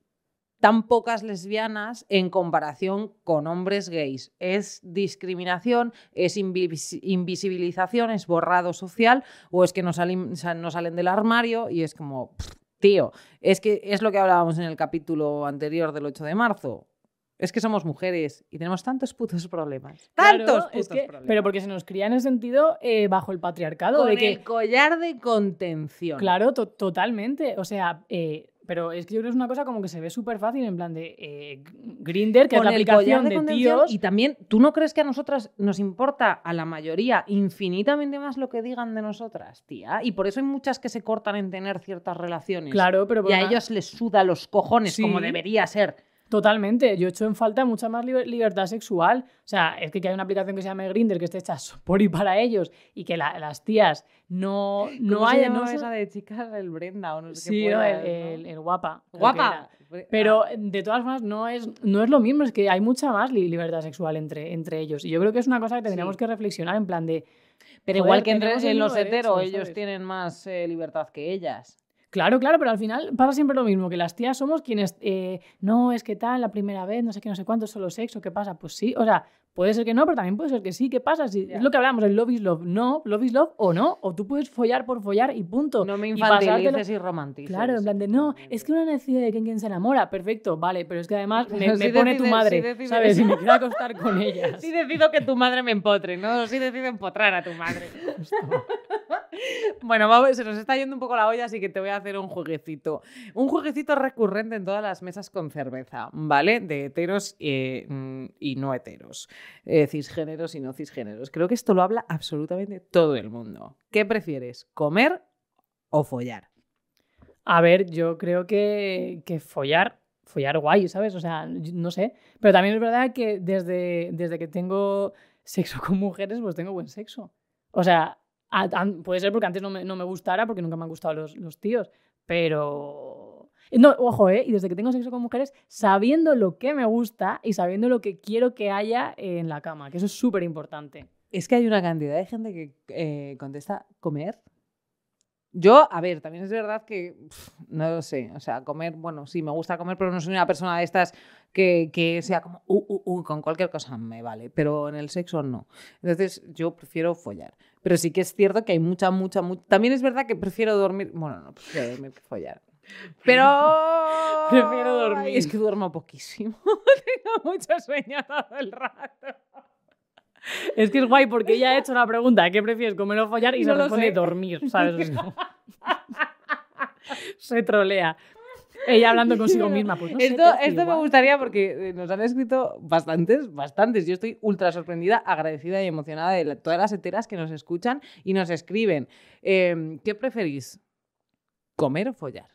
tan pocas lesbianas en comparación con hombres gays? ¿Es discriminación? ¿Es invis- invisibilización? ¿Es borrado social? ¿O es que no salen, sa- no salen del armario? Y es como, pff, tío, es que es lo que hablábamos en el capítulo anterior del 8 de marzo. Es que somos mujeres y tenemos tantos putos problemas. Claro, Tantos es putos que- problemas. Pero porque se nos cría en ese sentido eh, bajo el patriarcado. con de que, el collar de contención. Claro, to- totalmente. O sea, eh, pero es que yo creo que es una cosa como que se ve súper fácil en plan de eh, Grinder, que Con es la aplicación de de, tíos. Y también, ¿tú no crees que a nosotras nos importa, a la mayoría, infinitamente más lo que digan de nosotras, tía? Y por eso hay muchas que se cortan en tener ciertas relaciones. Claro, pero Y a ellos les suda los cojones, Sí. como debería ser. Totalmente. Yo echo en falta mucha más liber- libertad sexual. O sea, es que, que hay una aplicación que se llama Grinder que esté hecha por y para ellos y que la- las tías no, no ¿Cómo se hayan. llamaba No esa son- de chicas, el Brenda o no sé sí, qué fuera, el, ¿no? el- el guapa. Guapa. Pero de todas formas no es, no es lo mismo, es que hay mucha más li- libertad sexual entre, entre ellos. Y yo creo que es una cosa que tendríamos Sí. que reflexionar en plan de... Pero igual que entre, en los mismo derecho, heteros, ellos ¿sabes? tienen más eh, libertad que ellas. Claro, claro, pero al final pasa siempre lo mismo, que las tías somos quienes, eh, no, es que tal, la primera vez, no sé qué, no sé cuánto, solo sexo, ¿qué pasa? Pues sí, o sea, puede ser que no, pero también puede ser que sí, ¿qué pasa? Si. Es lo que hablamos, el love is love, no, love is love o no, o tú puedes follar por follar y punto. No me Y infantilices y romantices. Claro, en plan de, no, es que una decide de quién, quién se enamora, perfecto, vale, pero es que además me, pone tu madre, sí decide ¿sabes? Y me quiero acostar con ellas. Sí decido que tu madre me empotre, ¿no? Sí decido empotrar a tu madre. bueno, vamos, se nos está yendo un poco la olla, así que te voy a hacer un jueguecito. Un jueguecito recurrente en todas las mesas con cerveza, ¿vale? De heteros eh, mm, y no heteros. Eh, cisgéneros y no cisgéneros. Creo que esto lo habla absolutamente todo el mundo. ¿Qué prefieres? ¿Comer o follar? A ver, yo creo que, que follar, follar guay, ¿sabes? O sea, no sé. Pero también es verdad que desde, desde que tengo sexo con mujeres, pues tengo buen sexo. O sea, puede ser porque antes no me, no me gustara, porque nunca me han gustado los, los tíos. Pero. No, ojo, ¿eh? Y desde que tengo sexo con mujeres, sabiendo lo que me gusta y sabiendo lo que quiero que haya en la cama, que eso es súper importante. Es que hay una cantidad de gente que eh, contesta comer. Yo, a ver, también es verdad que pf, no lo sé. O sea, comer, bueno, sí, me gusta comer, pero no soy una persona de estas que, que sea como, uh, uh, uh, con cualquier cosa me vale, pero en el sexo no. Entonces, yo prefiero follar. Pero sí que es cierto que hay mucha, mucha, mucha. También es verdad que prefiero dormir. Bueno, no, prefiero dormir que follar. Pero. Prefiero dormir. Ay, Es que duermo poquísimo. Tengo mucho sueño todo el rato. Es que es guay porque ella ha hecho una pregunta, ¿qué prefieres, comer o follar? Y No se responde sé. dormir, ¿sabes? Se trolea. Ella hablando consigo misma, pues no esto, me gustaría porque eh, nos han escrito bastantes, bastantes. Yo estoy ultra sorprendida, agradecida y emocionada de la- todas las heteras que nos escuchan y nos escriben. Eh, ¿Qué preferís? ¿Comer o follar?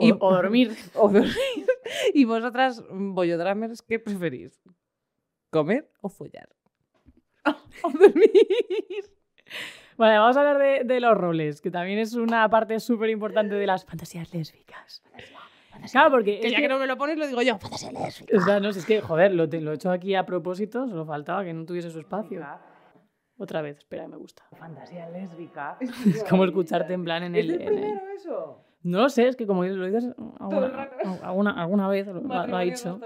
O, y- o dormir. O dormir. y vosotras, bollodramers, ¿qué preferís? ¿Comer o follar? o dormir. Vale, vamos a hablar de, de los roles, que también es una parte súper importante de las fantasías lésbicas. Claro, porque Que ya que- que no me lo pones, lo digo yo. Fantasía lésbica. o sea, no, si es que, joder, lo, te- lo he hecho aquí a propósito, solo faltaba que no tuviese su espacio. Otra vez, espera, me gusta. Fantasía lésbica. Es como escucharte en plan en el... ¿Es el en el- primero eso? No lo sé, es que como lo dices alguna, alguna, alguna vez, lo, lo ha dicho.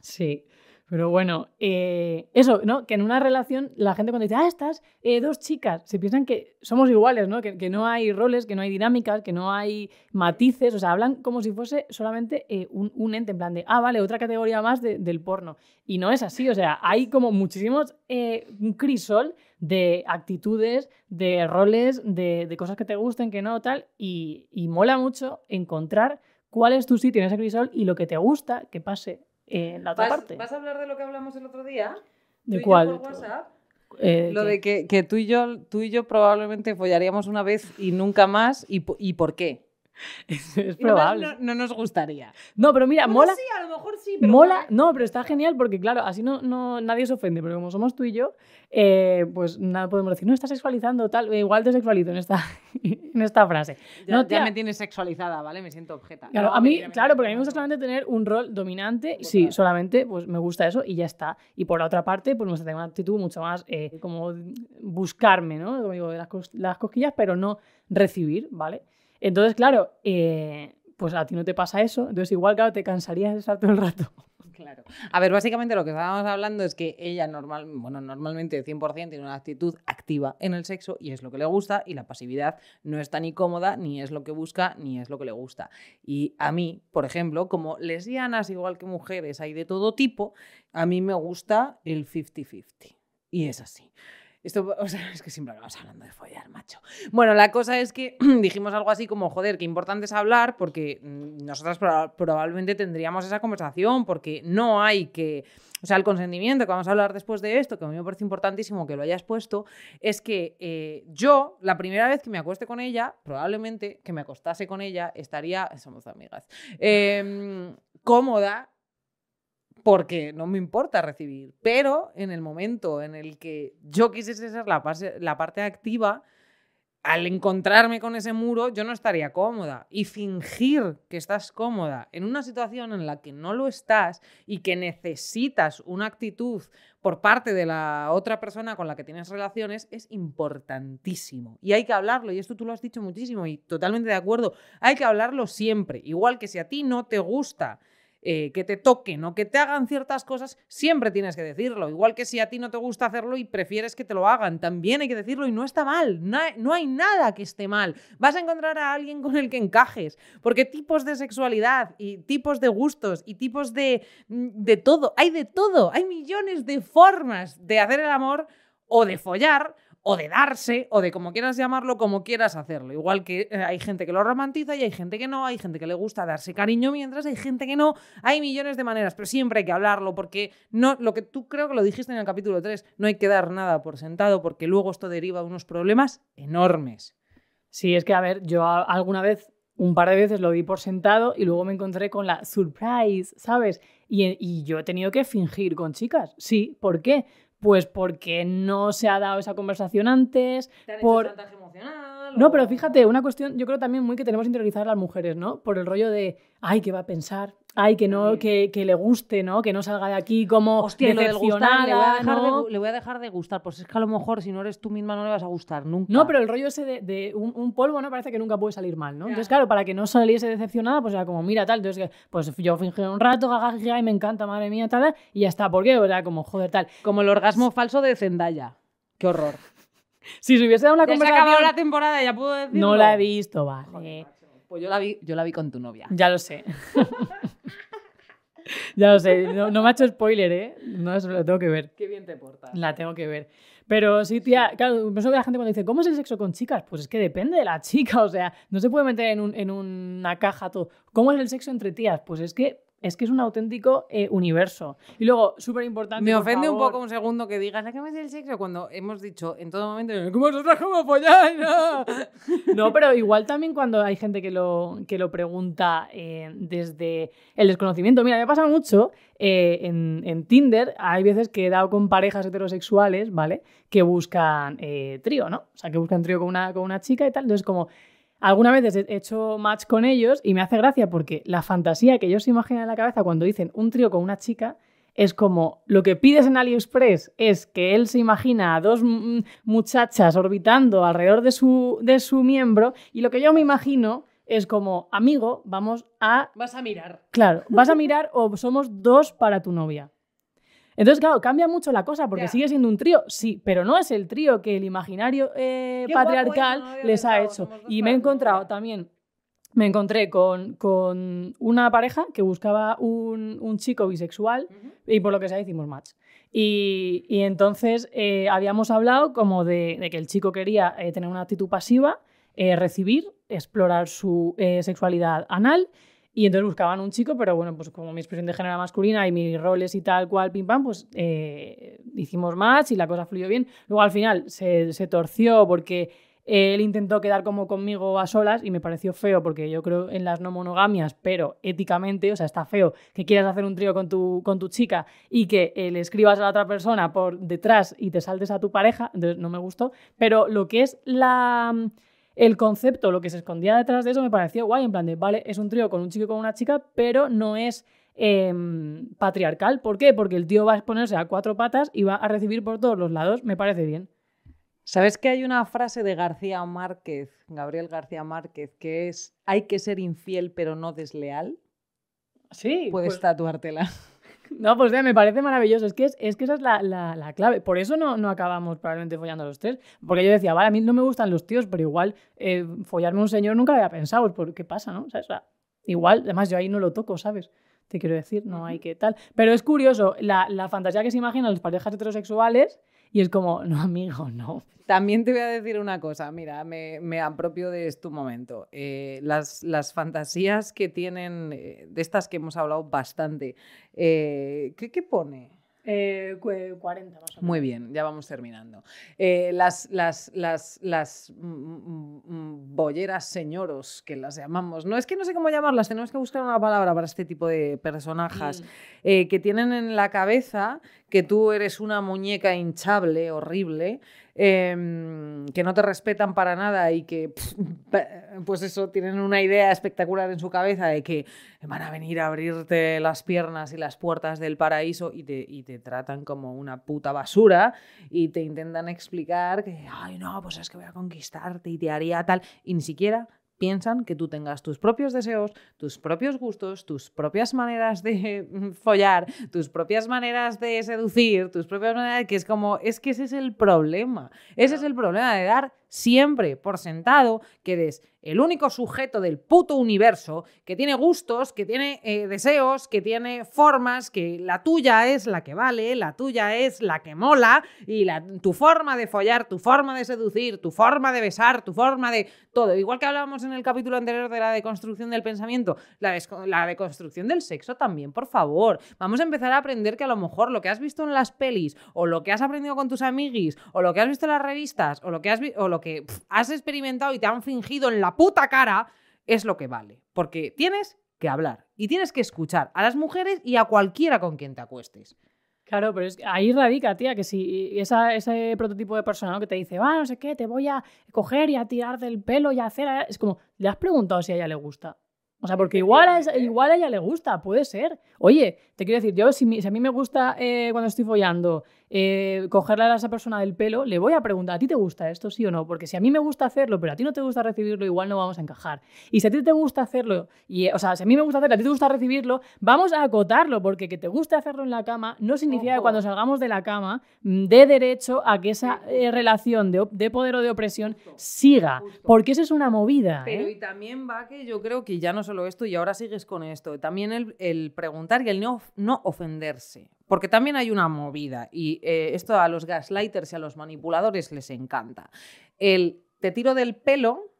Sí, pero bueno, eh, eso, ¿no? Que en una relación la gente cuando dice, ah, estás eh, dos chicas, se piensan que somos iguales, ¿no? Que, que no hay roles, que no hay dinámicas, que no hay matices, o sea, hablan como si fuese solamente eh, un, un ente, en plan de, ah, vale, otra categoría más de- del porno. Y no es así, o sea, hay como muchísimos, un crisol de actitudes, de roles, de, de cosas que te gusten, que no, tal, y, y mola mucho encontrar cuál es tu sitio en ese crisol y lo que te gusta que pase en la otra ¿Vas, parte. vas a hablar de lo que hablamos el otro día? ¿De ¿Tú y yo cuál? Eh, Lo ¿qué? de que, que tú, y yo, tú y yo probablemente follaríamos una vez y nunca más. ¿Y, y por qué? es, probable. No, no nos gustaría. No, pero mira, mola. sí, a lo mejor sí, Mola, no, pero está genial porque, claro, así no, no nadie se ofende, pero como somos tú y yo, eh, pues nada podemos decir, no, estás sexualizando, tal, eh, igual te sexualizo en esta, en esta frase. Ya, no, ya tía, me tienes sexualizada, ¿vale? Me siento objeta. Claro, No, a mí, claro, porque a mí me gusta solamente tener un rol dominante, y sí, Total. solamente pues me gusta eso y ya está. Y por la otra parte, pues me gusta tener una actitud mucho más eh, como buscarme, ¿no? Como digo, las, cos- las cosquillas, pero no recibir, ¿vale? Entonces, claro, eh, pues a ti no te pasa eso, entonces igual, claro, te cansarías de estar todo el rato Claro. A ver, básicamente lo que estábamos hablando es que ella normal, bueno, normalmente 100% tiene una actitud activa en el sexo y es lo que le gusta y la pasividad no es tan incómoda, ni es lo que busca, ni es lo que le gusta. Y a mí, por ejemplo, como lesbianas, igual que mujeres, hay de todo tipo, a mí me gusta el 50-50. Y es así. Esto, es que siempre acabamos hablando de follar, macho. Bueno, la cosa es que dijimos algo así como, joder, qué importante es hablar, porque mm, nosotras proba- probablemente tendríamos esa conversación, porque no hay que. O sea, el consentimiento, que vamos a hablar después de esto, que a mí me parece importantísimo que lo hayas puesto, es que eh, yo, la primera vez que me acueste con ella, probablemente que me acostase con ella, estaría. Somos amigas. em, cómoda porque no me importa recibir. Pero en el momento en el que yo quisiese ser la, parte activa, al encontrarme con ese muro, yo no estaría cómoda. Y fingir que estás cómoda en una situación en la que no lo estás y que necesitas una actitud por parte de la otra persona con la que tienes relaciones es importantísimo. Y hay que hablarlo, y esto tú lo has dicho muchísimo y totalmente de acuerdo. Hay que hablarlo siempre. Igual que si a ti no te gusta eh, que te toquen o que te hagan ciertas cosas, siempre tienes que decirlo. Igual que si a ti no te gusta hacerlo y prefieres que te lo hagan, también hay que decirlo y no está mal. No hay, no hay nada que esté mal. Vas a encontrar a alguien con el que encajes, porque tipos de sexualidad y tipos de gustos y tipos de, de todo, hay de todo. Hay millones de formas de hacer el amor o de follar o de darse, o de como quieras llamarlo, como quieras hacerlo. Igual que eh, hay gente que lo romantiza y hay gente que no, hay gente que le gusta darse cariño mientras hay gente que no. Hay millones de maneras, pero siempre hay que hablarlo porque no, lo que tú creo que lo dijiste en el capítulo 3, no hay que dar nada por sentado porque luego esto deriva de unos problemas enormes. Sí, es que, a ver, yo alguna vez, un par de veces lo di por sentado y luego me encontré con la surprise, ¿sabes? Y, y yo he tenido que fingir con chicas. Sí, ¿por qué? Pues porque no se ha dado esa conversación antes. Por- emocional? No, pero fíjate, una cuestión, yo creo también muy que tenemos interiorizar las mujeres, ¿no? Por el rollo de, ay, ¿qué va a pensar? Ay, que no, que, que le guste, ¿no? Que no salga de aquí como Hostia, lo del gustar, le voy, a dejar de, le voy a dejar de gustar, pues es que a lo mejor si no eres tú misma no le vas a gustar nunca. No, pero el rollo ese de, de un, un polvo, ¿no? Parece que nunca puede salir mal, ¿no? Ya. Entonces, claro, para que no saliese decepcionada, pues era como, mira, tal. Entonces, pues yo fingí un rato, gaga, y me encanta, madre mía, tal, y ya está. ¿Por qué? Era como, joder, tal. Como el orgasmo falso de Zendaya. Qué horror. Si se hubiese dado una Ya se ha acabado conversación... la temporada, ya puedo decirlo. No la he visto, vale. Joder. Pues yo la vi, yo la vi con tu novia. Ya lo sé. ya lo sé. No, no me ha hecho spoiler, ¿eh? No, eso lo tengo que ver. Qué bien te portas. La tengo que ver. Pero sí, tía, claro, pienso que la gente cuando dice, ¿cómo es el sexo con chicas? Pues es que depende de la chica, o sea, no se puede meter en, un- en una caja todo. ¿Cómo es el sexo entre tías? Pues es que es, que es un auténtico eh, universo. Y luego, súper importante. Me ofende un poco un segundo que digas, ¿qué me es el sexo? Cuando hemos dicho en todo momento, ¿cómo vosotras cómo folláis? No. No, pero igual también cuando hay gente que lo, que lo pregunta eh, desde el desconocimiento. Mira, me pasa mucho eh, en, en Tinder. Hay veces que he dado con parejas heterosexuales, ¿vale? Que buscan trío, ¿no? O sea, que buscan trío con una, con una chica y tal. Entonces, como algunas veces he hecho match con ellos y me hace gracia porque la fantasía que ellos se imaginan en la cabeza cuando dicen un trío con una chica es como lo que pides en AliExpress es que él se imagina a dos muchachas orbitando alrededor de su, de su miembro y lo que yo me imagino es como, amigo, vamos a... Vas a mirar. Claro, vas a mirar o somos dos para tu novia. Entonces, claro, cambia mucho la cosa porque sigue siendo un trío, sí, pero no es el trío que el imaginario eh, guapo patriarcal no les ha hecho. Y me he encontrado novia. también, me encontré con, con una pareja que buscaba un, un chico bisexual y por lo que sea hicimos match. Y, y entonces eh, habíamos hablado como de, de que el chico quería eh, tener una actitud pasiva, eh, recibir, explorar su eh, sexualidad anal. Y entonces buscaban un chico, pero bueno, pues como mi expresión de género era masculina y mis roles y tal cual, pim pam, pues eh, hicimos match y la cosa fluyó bien. Luego al final se, se torció porque él intentó quedar como conmigo a solas y me pareció feo porque yo creo en las no monogamias, pero éticamente, o sea, está feo que quieras hacer un trío con tu, con tu chica y que eh, le escribas a la otra persona por detrás y te saltes a tu pareja, entonces no me gustó, pero lo que es la el concepto, lo que se escondía detrás de eso me pareció guay, en plan de, vale, es un trío con un chico y con una chica, pero no es em, patriarcal. ¿Por qué? Porque el tío va a exponerse a cuatro patas y va a recibir por todos los lados, me parece bien. ¿Sabes que hay una frase de García Márquez, Gabriel García Márquez, que es hay que ser infiel pero no desleal? Sí, Puedes pues, tatuártela. No, pues me parece maravilloso. Es que, es, es que esa es la, la- la clave. Por eso no, no acabamos probablemente follando a los tres. Porque yo decía, vale, a mí no me gustan los tíos, pero igual eh, follarme a un señor nunca lo había pensado. Pues, ¿por qué pasa, no? O sea, o sea, igual, además yo ahí no lo toco, ¿sabes? Te quiero decir, no hay que tal. Pero es curioso la, la fantasía que se imaginan las parejas heterosexuales y es como, no, amigo, no. También te voy a decir una cosa, mira, me, me apropio de este momento. Eh, las, las fantasías que tienen, eh, de estas que hemos hablado bastante, eh, ¿qué, qué pone? Eh, cu- 40 más o menos. Muy bien, ya vamos terminando. Eh, las las, las, las bolleras señoros, que las llamamos, no es que no sé cómo llamarlas, tenemos que buscar una palabra para este tipo de personajes, Mm. eh, que tienen en la cabeza que tú eres una muñeca hinchable, horrible, em, que no te respetan para nada y que, pues eso, tienen una idea espectacular en su cabeza de que van a venir a abrirte las piernas y las puertas del paraíso y te, y te tratan como una puta basura y te intentan explicar que, ay, no, pues es que voy a conquistarte y te haría tal, y ni siquiera piensan que tú tengas tus propios deseos, tus propios gustos, tus propias maneras de follar, tus propias maneras de seducir, tus propias maneras, que es como, es que ese es el problema, ese es el problema de dar siempre por sentado que eres el único sujeto del puto universo que tiene gustos, que tiene eh, deseos, que tiene formas, que la tuya es la que vale, la tuya es la que mola y la, tu forma de follar, tu forma de seducir, tu forma de besar, tu forma de todo. Igual que hablábamos en el capítulo anterior de la deconstrucción del pensamiento, la, deconstrucción del sexo también, por favor. Vamos a empezar a aprender que a lo mejor lo que has visto en las pelis o lo que has aprendido con tus amiguis o lo que has visto en las revistas o lo que has, o lo que pf, has experimentado y te han fingido en la puta cara es lo que vale. Porque tienes que hablar y tienes que escuchar a las mujeres y a cualquiera con quien te acuestes. Claro, pero es que ahí radica, tía, que si esa, ese prototipo de persona ¿no? que te dice, va, no sé qué, te voy a coger y a tirar del pelo y a hacer. Es como, ¿le has preguntado si a ella le gusta? O sea, porque igual a, esa- igual a ella le gusta, puede ser. Oye, te quiero decir, yo si, mi- si a mí me gusta eh, cuando estoy follando eh, cogerle a esa persona del pelo, le voy a preguntar, ¿a ti te gusta esto, sí o no? Porque si a mí me gusta hacerlo, pero a ti no te gusta recibirlo, igual no vamos a encajar. Y si a ti te gusta hacerlo, y, o sea, si a mí me gusta hacerlo, a ti te gusta recibirlo, vamos a acotarlo, porque que te guste hacerlo en la cama no significa que cuando salgamos de la cama mm, dé derecho a que esa eh, relación de, poder o de opresión siga, porque eso es una movida. Pero ¿eh? y también va que yo creo que ya no solo esto, y ahora sigues con esto, también el, el preguntar y el no, no ofenderse. Porque también hay una movida, y eh, esto a los gaslighters y a los manipuladores les encanta. El te tiro del pelo,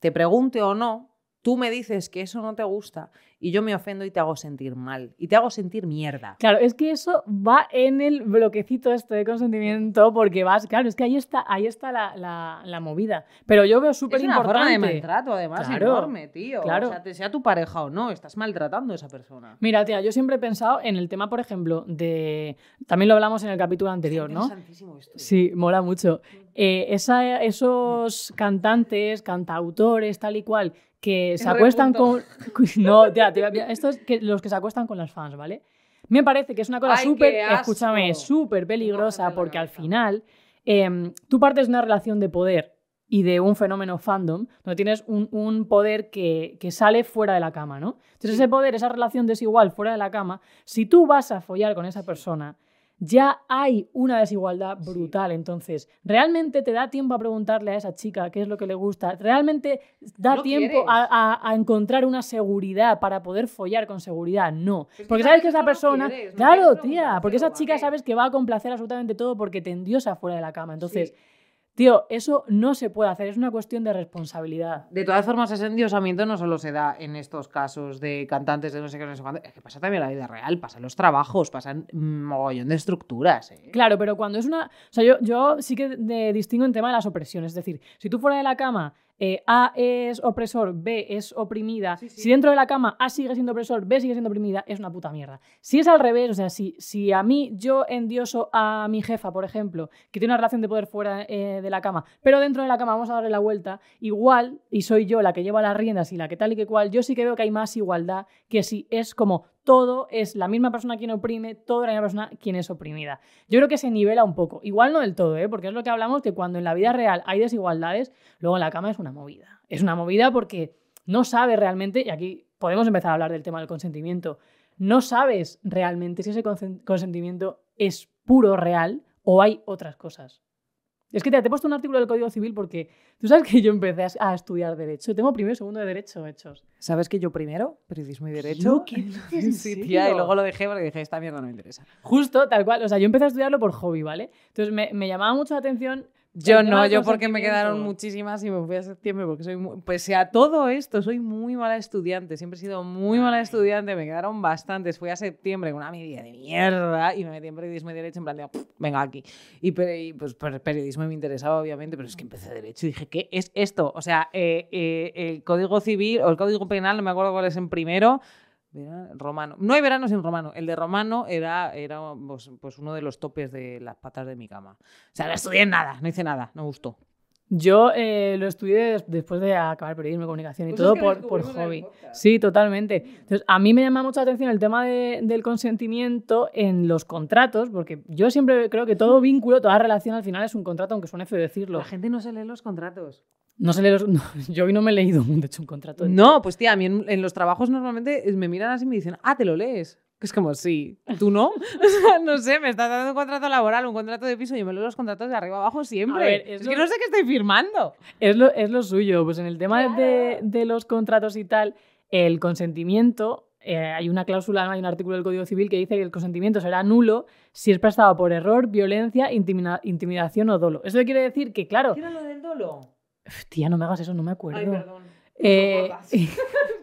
te pregunte o no, tú me dices que eso no te gusta y yo me ofendo y te hago sentir mal, y te hago sentir mierda. Claro, es que eso va en el bloquecito este de consentimiento, porque vas, claro, es que ahí está, ahí está la, la- la movida. Pero yo veo súper Es una forma de importante. maltrato, además, Claro, enorme, tío. claro. O sea, te sea tu pareja o no, estás maltratando a esa persona. Mira, tía, yo siempre he pensado en el tema, por ejemplo, de. También lo hablamos en el capítulo anterior, ¿no? Interesantísimo esto. Sí, mola mucho. Eh, esa- esos cantantes, cantautores, tal y cual, que se acuestan con. No, tía, mira, estos que, los que se acuestan con las fans, ¿vale? Me parece que es una cosa ¡Ay, súper, escúchame, súper peligrosa, porque al final em, tú partes de una relación de poder y de un fenómeno fandom, donde tienes un, un poder que, que sale fuera de la cama, ¿no? Entonces ese poder, esa relación desigual fuera de la cama, si tú vas a follar con esa persona, ya hay una desigualdad brutal. Entonces, ¿realmente te da tiempo a preguntarle a esa chica qué es lo que le gusta? ¿Realmente da No tiempo a, a- a encontrar una seguridad para poder follar con seguridad? No. Porque sabes que esa persona... quieres, no claro, tía, porque esa ¿a chica sabes que va a complacer absolutamente todo porque te endiosa fuera de la cama. Entonces, Sí. Tío, eso no se puede hacer. Es una cuestión de responsabilidad. De todas formas, ese endiosamiento no solo se da en estos casos de cantantes de no sé qué, no sé cuánto, es que pasa también en la vida real, pasa en los trabajos, pasan un mogollón de estructuras. ¿eh? Claro, pero cuando es una... O sea, yo, yo sí que de- distingo en tema de las opresiones. Es decir, si tú fuera de la cama eh, A es opresor, B es oprimida, Sí, sí. si dentro de la cama A sigue siendo opresor, B sigue siendo oprimida, es una puta mierda. Si es al revés, o sea, si, si a mí yo endioso a mi jefa, por ejemplo, que tiene una relación de poder fuera eh, de la cama, pero dentro de la cama vamos a darle la vuelta, igual, y soy yo la que lleva las riendas y la que tal y que cual, yo sí que veo que hay más igualdad que si es como todo es la misma persona quien oprime, todo es la misma persona quien es oprimida. Yo creo que se nivela un poco. Igual no del todo, ¿eh? porque es lo que hablamos, que cuando en la vida real hay desigualdades, luego en la cama es una movida. Es una movida porque no sabe realmente, y aquí podemos empezar a hablar del tema del consentimiento, no sabes realmente si ese consen- consentimiento es puro, real, o hay otras cosas. Es que te, te he puesto un artículo del Código Civil porque tú sabes que yo empecé a, a estudiar Derecho. Tengo primero y segundo de Derecho hechos. ¿Sabes que yo primero, periodismo y derecho? ¿qué dices? ¿En sí, tía, y luego lo dejé porque dije, esta mierda no me interesa. Justo, tal cual. O sea, yo empecé a estudiarlo por hobby, ¿vale? Entonces me, me llamaba mucho la atención. Yo no, yo porque me quedaron muchísimas y me fui a septiembre porque soy muy, pese a todo esto, soy muy mala estudiante, siempre he sido muy mala estudiante, me quedaron bastantes, fui a septiembre con una media de mierda y me metí en periodismo y derecho en plan de, "Pff, venga aquí. Y, y, pues per- periodismo me interesaba obviamente, pero es que empecé derecho y dije, ¿qué es esto? O sea, eh, eh, el código civil o el código penal, no me acuerdo cuál es en primero, Vera- Romano. No hay verano sin romano. El de romano era, era pues, pues uno de los topes de las patas de mi cama. O sea, no estudié nada, no hice nada, no gustó. Yo eh, lo estudié des- después de acabar periodismo comunicación y Pues todo por, por hobby. Sí, totalmente. Entonces, a mí me llama mucho la atención el tema de- del consentimiento en los contratos, porque yo siempre creo que todo vínculo, toda relación al final es un contrato, aunque suene feo decirlo. La gente no se lee los contratos. No sé leer, no, yo hoy no me he leído, de hecho, un contrato. No, pues tía, a mí en, en los trabajos normalmente me miran así y me dicen, ah, te lo lees. Que es como, sí, tú no. O sea, no sé, me estás dando un contrato laboral, un contrato de piso, yo me leo los contratos de arriba abajo siempre. A ver, es es que no sé qué estoy firmando. Es lo, es lo suyo, pues en el tema de, de los contratos y tal, el consentimiento, eh, hay una cláusula, ¿no? hay un artículo del Código Civil que dice que el consentimiento será nulo si es prestado por error, violencia, intimidación o dolo. Eso quiere decir que, claro, ¿Qué era lo del dolo? Tía, no me hagas eso, no me acuerdo. Ay, perdón. Eh, es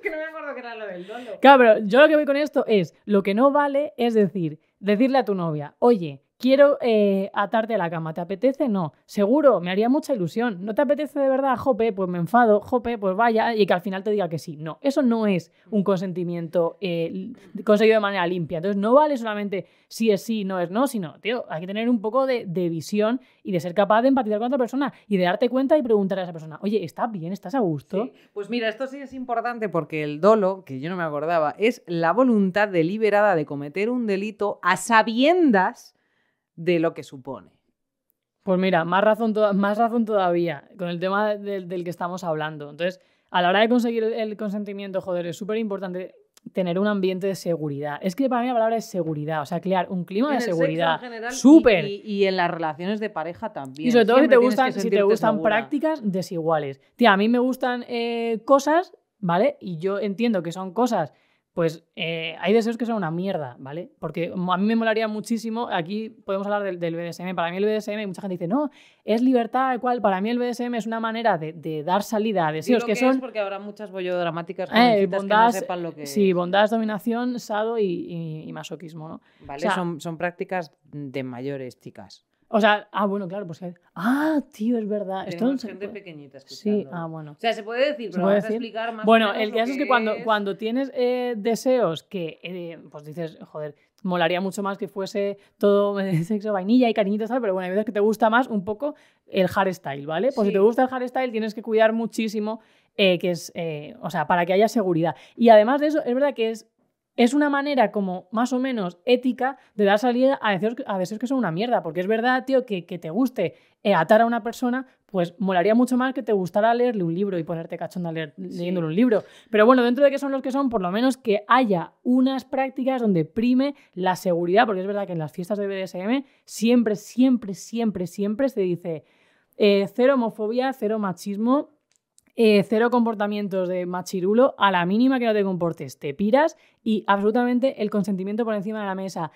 que no me acuerdo qué era lo del dolo. Claro, pero yo lo que voy con esto es, lo que no vale es decir, decirle a tu novia, oye, quiero eh, atarte a la cama, ¿te apetece? No, seguro, me haría mucha ilusión. ¿No te apetece de verdad? Jope, pues me enfado, jope, pues vaya, y que al final te diga que sí. No, eso no es un consentimiento eh, conseguido de manera limpia. Entonces no vale solamente sí es sí, no es no, sino, tío, hay que tener un poco de, de visión y de ser capaz de empatizar con otra persona y de darte cuenta y preguntar a esa persona, oye, ¿estás bien? ¿Estás a gusto? Sí. Pues mira, esto sí es importante porque el dolo, que yo no me acordaba, es la voluntad deliberada de cometer un delito a sabiendas de lo que supone. Pues mira, más razón, más razón todavía con el tema del, del que estamos hablando. Entonces, a la hora de conseguir el, consentimiento, joder, es súper importante tener un ambiente de seguridad. Es que para mí la palabra es seguridad, o sea, crear un clima de En seguridad. y- Súper. Y, y en las relaciones de pareja también. Y sobre todo si te gustan, si te gustan segura. prácticas desiguales. Tía, a mí me gustan eh, cosas, ¿vale? Y yo entiendo que son cosas, pues eh, hay deseos que son una mierda, ¿vale? Porque a mí me molaría muchísimo, aquí podemos hablar del, del BDSM, para mí el BDSM, mucha gente dice, no, es libertad, cual, para mí el BDSM es una manera de, de dar salida a deseos lo que, es son... porque habrá muchas bollodramáticas Eh, jovencitas que no bondad, sepan lo que sí, es. bondad, dominación, sado y, y- y masoquismo, ¿no? Vale, o sea- son, son prácticas de mayores, chicas. O sea, ah, bueno, claro, pues... Ah, tío, es verdad. Esto no se gente puede- pequeñita Sí, ah, bueno. O sea, se puede decir, ¿Se pero puede vas a explicar más Bueno, el caso es que cuando, cuando tienes eh, deseos que, eh, pues dices, joder, molaría mucho más que fuese todo sexo, vainilla y cariñitos, tal, pero bueno, hay veces que te gusta más un poco el hardstyle, ¿vale? Pues si te gusta el hardstyle tienes que cuidar muchísimo, eh, que es, eh, o sea, para que haya seguridad. Y además de eso, es verdad que es... Es una manera como más o menos ética de dar salida a deseos, que- a deseos que son una mierda. Porque es verdad, tío, que, que te guste eh, atar a una persona, pues molaría mucho más que te gustara leerle un libro y ponerte cachonda leer- leyéndole un libro. Pero bueno, dentro de que son los que son, por lo menos que haya unas prácticas donde prime la seguridad, porque es verdad que en las fiestas de BDSM siempre, siempre, siempre, siempre se dice eh, cero homofobia, cero machismo, eh, cero comportamientos de machirulo, a la mínima que no te comportes, te piras y absolutamente el consentimiento por encima de la mesa.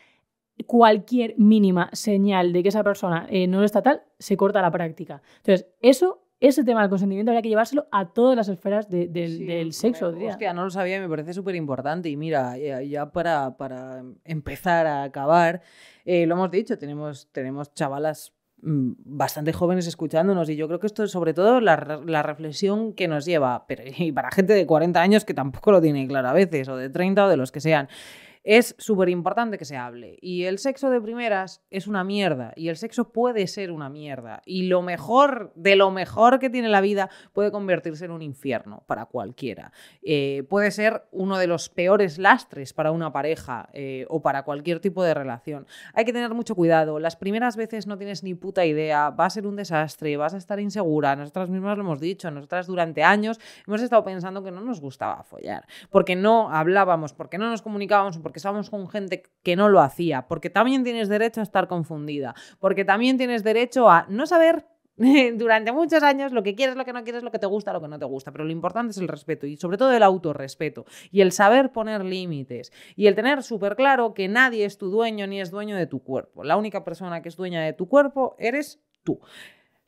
Cualquier mínima señal de que esa persona eh, no está tal, se corta la práctica. Entonces, eso, ese tema del consentimiento habría que llevárselo a todas las esferas de- del, Sí, del me- sexo. tía. Hostia, no lo sabía y me parece súper importante. Y mira, ya, ya para, para empezar a acabar, eh, lo hemos dicho, tenemos, tenemos chavalas bastante jóvenes escuchándonos y yo creo que esto es sobre todo la, la reflexión que nos lleva, pero y para gente de 40 años que tampoco lo tiene claro a veces, o de 30 o de los que sean. Es súper importante que se hable. Y el sexo de primeras es una mierda. Y el sexo puede ser una mierda. Y lo mejor, de lo mejor que tiene la vida, puede convertirse en un infierno para cualquiera. Eh, puede ser uno de los peores lastres para una pareja eh, o para cualquier tipo de relación. Hay que tener mucho cuidado. Las primeras veces no tienes ni puta idea. Va a ser un desastre, vas a estar insegura. Nosotras mismas lo hemos dicho. Nosotras durante años hemos estado pensando que no nos gustaba follar. Porque no hablábamos, porque no nos comunicábamos, porque estábamos con gente que no lo hacía, porque también tienes derecho a estar confundida, porque también tienes derecho a no saber durante muchos años lo que quieres, lo que no quieres, lo que te gusta, lo que no te gusta. Pero lo importante es el respeto y sobre todo el autorrespeto y el saber poner límites y el tener súper claro que nadie es tu dueño ni es dueño de tu cuerpo. La única persona que es dueña de tu cuerpo eres tú.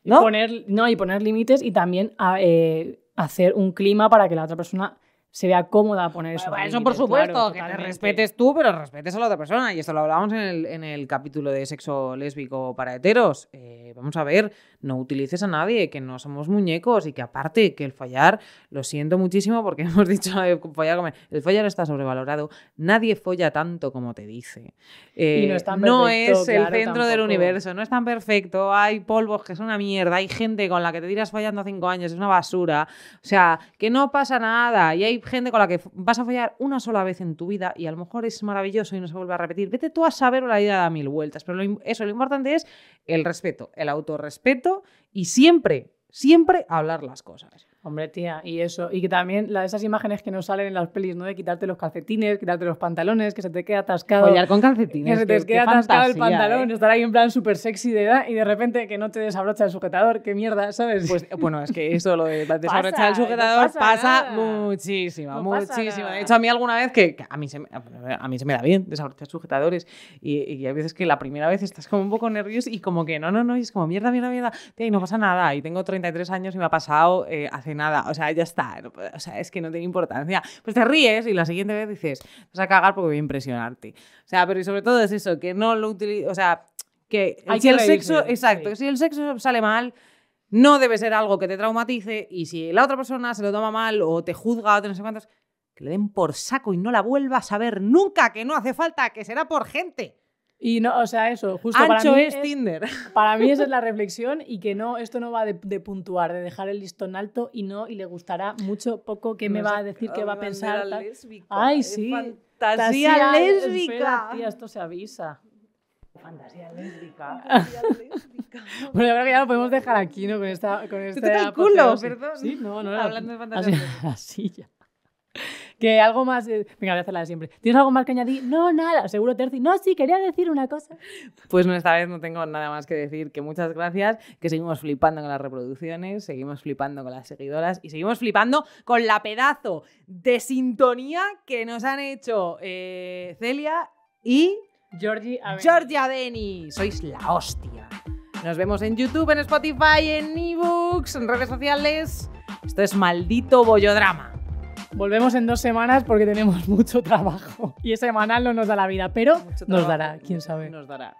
¿no? Y poner, no, y poner límites y también a, eh, hacer un clima para que la otra persona se vea cómoda a poner eso. Bueno, eso por supuesto, que te respetes tú, pero respetes a la otra persona. Y esto lo hablábamos en el, en el capítulo de sexo lésbico para heteros. Eh, vamos a ver, no utilices a nadie, que no somos muñecos y que aparte que el fallar, lo siento muchísimo porque hemos dicho eh, follar, el fallar está sobrevalorado. Nadie folla tanto como te dice. y no, es, tan no es el centro del universo, no es tan perfecto. Hay polvos que son una mierda, hay gente con la que te tiras fallando cinco años, es una basura. O sea, que no pasa nada. Y hay gente con la que vas a fallar una sola vez en tu vida y a lo mejor es maravilloso y no se vuelve a repetir. Vete tú a saber o la vida da mil vueltas. Pero eso, lo importante es el respeto, el autorrespeto y siempre, siempre hablar las cosas. Hombre, tía, y eso. Y que también la, esas imágenes que nos salen en las pelis, ¿no? De quitarte los calcetines, quitarte los pantalones, que se te queda atascado. Follar con calcetines. Que se te queda atascado el pantalón, estar ahí en plan súper sexy de edad y de repente que no te desabrocha el sujetador. Qué mierda, ¿sabes? Pues bueno, es que eso, lo de desabrochar el sujetador pasa, muchísimo, muchísimo. de hecho, a mí alguna vez que, a, mí se me, a mí se me da bien desabrochar sujetadores y, y, hay veces que la primera vez estás como un poco nervioso y como que no, no, no, y es como mierda, mierda, mierda, tía, y no pasa nada. Y tengo 33 años y me ha pasado eh, hace nada. O sea, ya está. O sea, es que no tiene importancia. Pues te ríes y la siguiente vez dices, vas a cagar porque voy a impresionarte. O sea, pero y sobre todo es eso, que no lo utilizo. O sea, que Hay si que el sexo. Exacto, sí. si el sexo sale mal. No debe ser algo que te traumatice y si la otra persona se lo toma mal o te juzga o te no sé cuántos, que le den por saco y no la vuelvas a ver nunca, que no hace falta, que será por gente. Y no, o sea, eso, justo Ancho para mí es Tinder. Para mí esa es la reflexión y que no, esto no va de, de puntuar, de dejar el listón alto y no, y le gustará mucho, poco, qué me va a decir, qué va a pensar. lésbica, Ay, es sí. Fantasía Espera, lésbica. tía, esto se avisa. Fantasía lésbica. Bueno, yo creo que ya lo podemos dejar aquí, ¿no? Con esta. Con esta el culo, perdón. Sí, no, no. Hablando de fantasías Así, así ya. Que algo más. eh, Venga, voy a hacer la de siempre. ¿Tienes algo más que añadir? No, nada. Seguro, Terci. No, sí, quería decir una cosa. Pues no, esta vez no tengo nada más que decir que muchas gracias, que seguimos flipando con las reproducciones, seguimos flipando con las seguidoras y seguimos flipando con la pedazo de sintonía que nos han hecho eh, Celia y Georgie. Georgia. Sois la hostia. Nos vemos en YouTube, en Spotify, en ebooks, en redes sociales. Esto es maldito bollodrama. Volvemos en dos semanas porque tenemos mucho trabajo. Y semanal no nos da la vida, pero nos dará, quién sabe. Nos dará.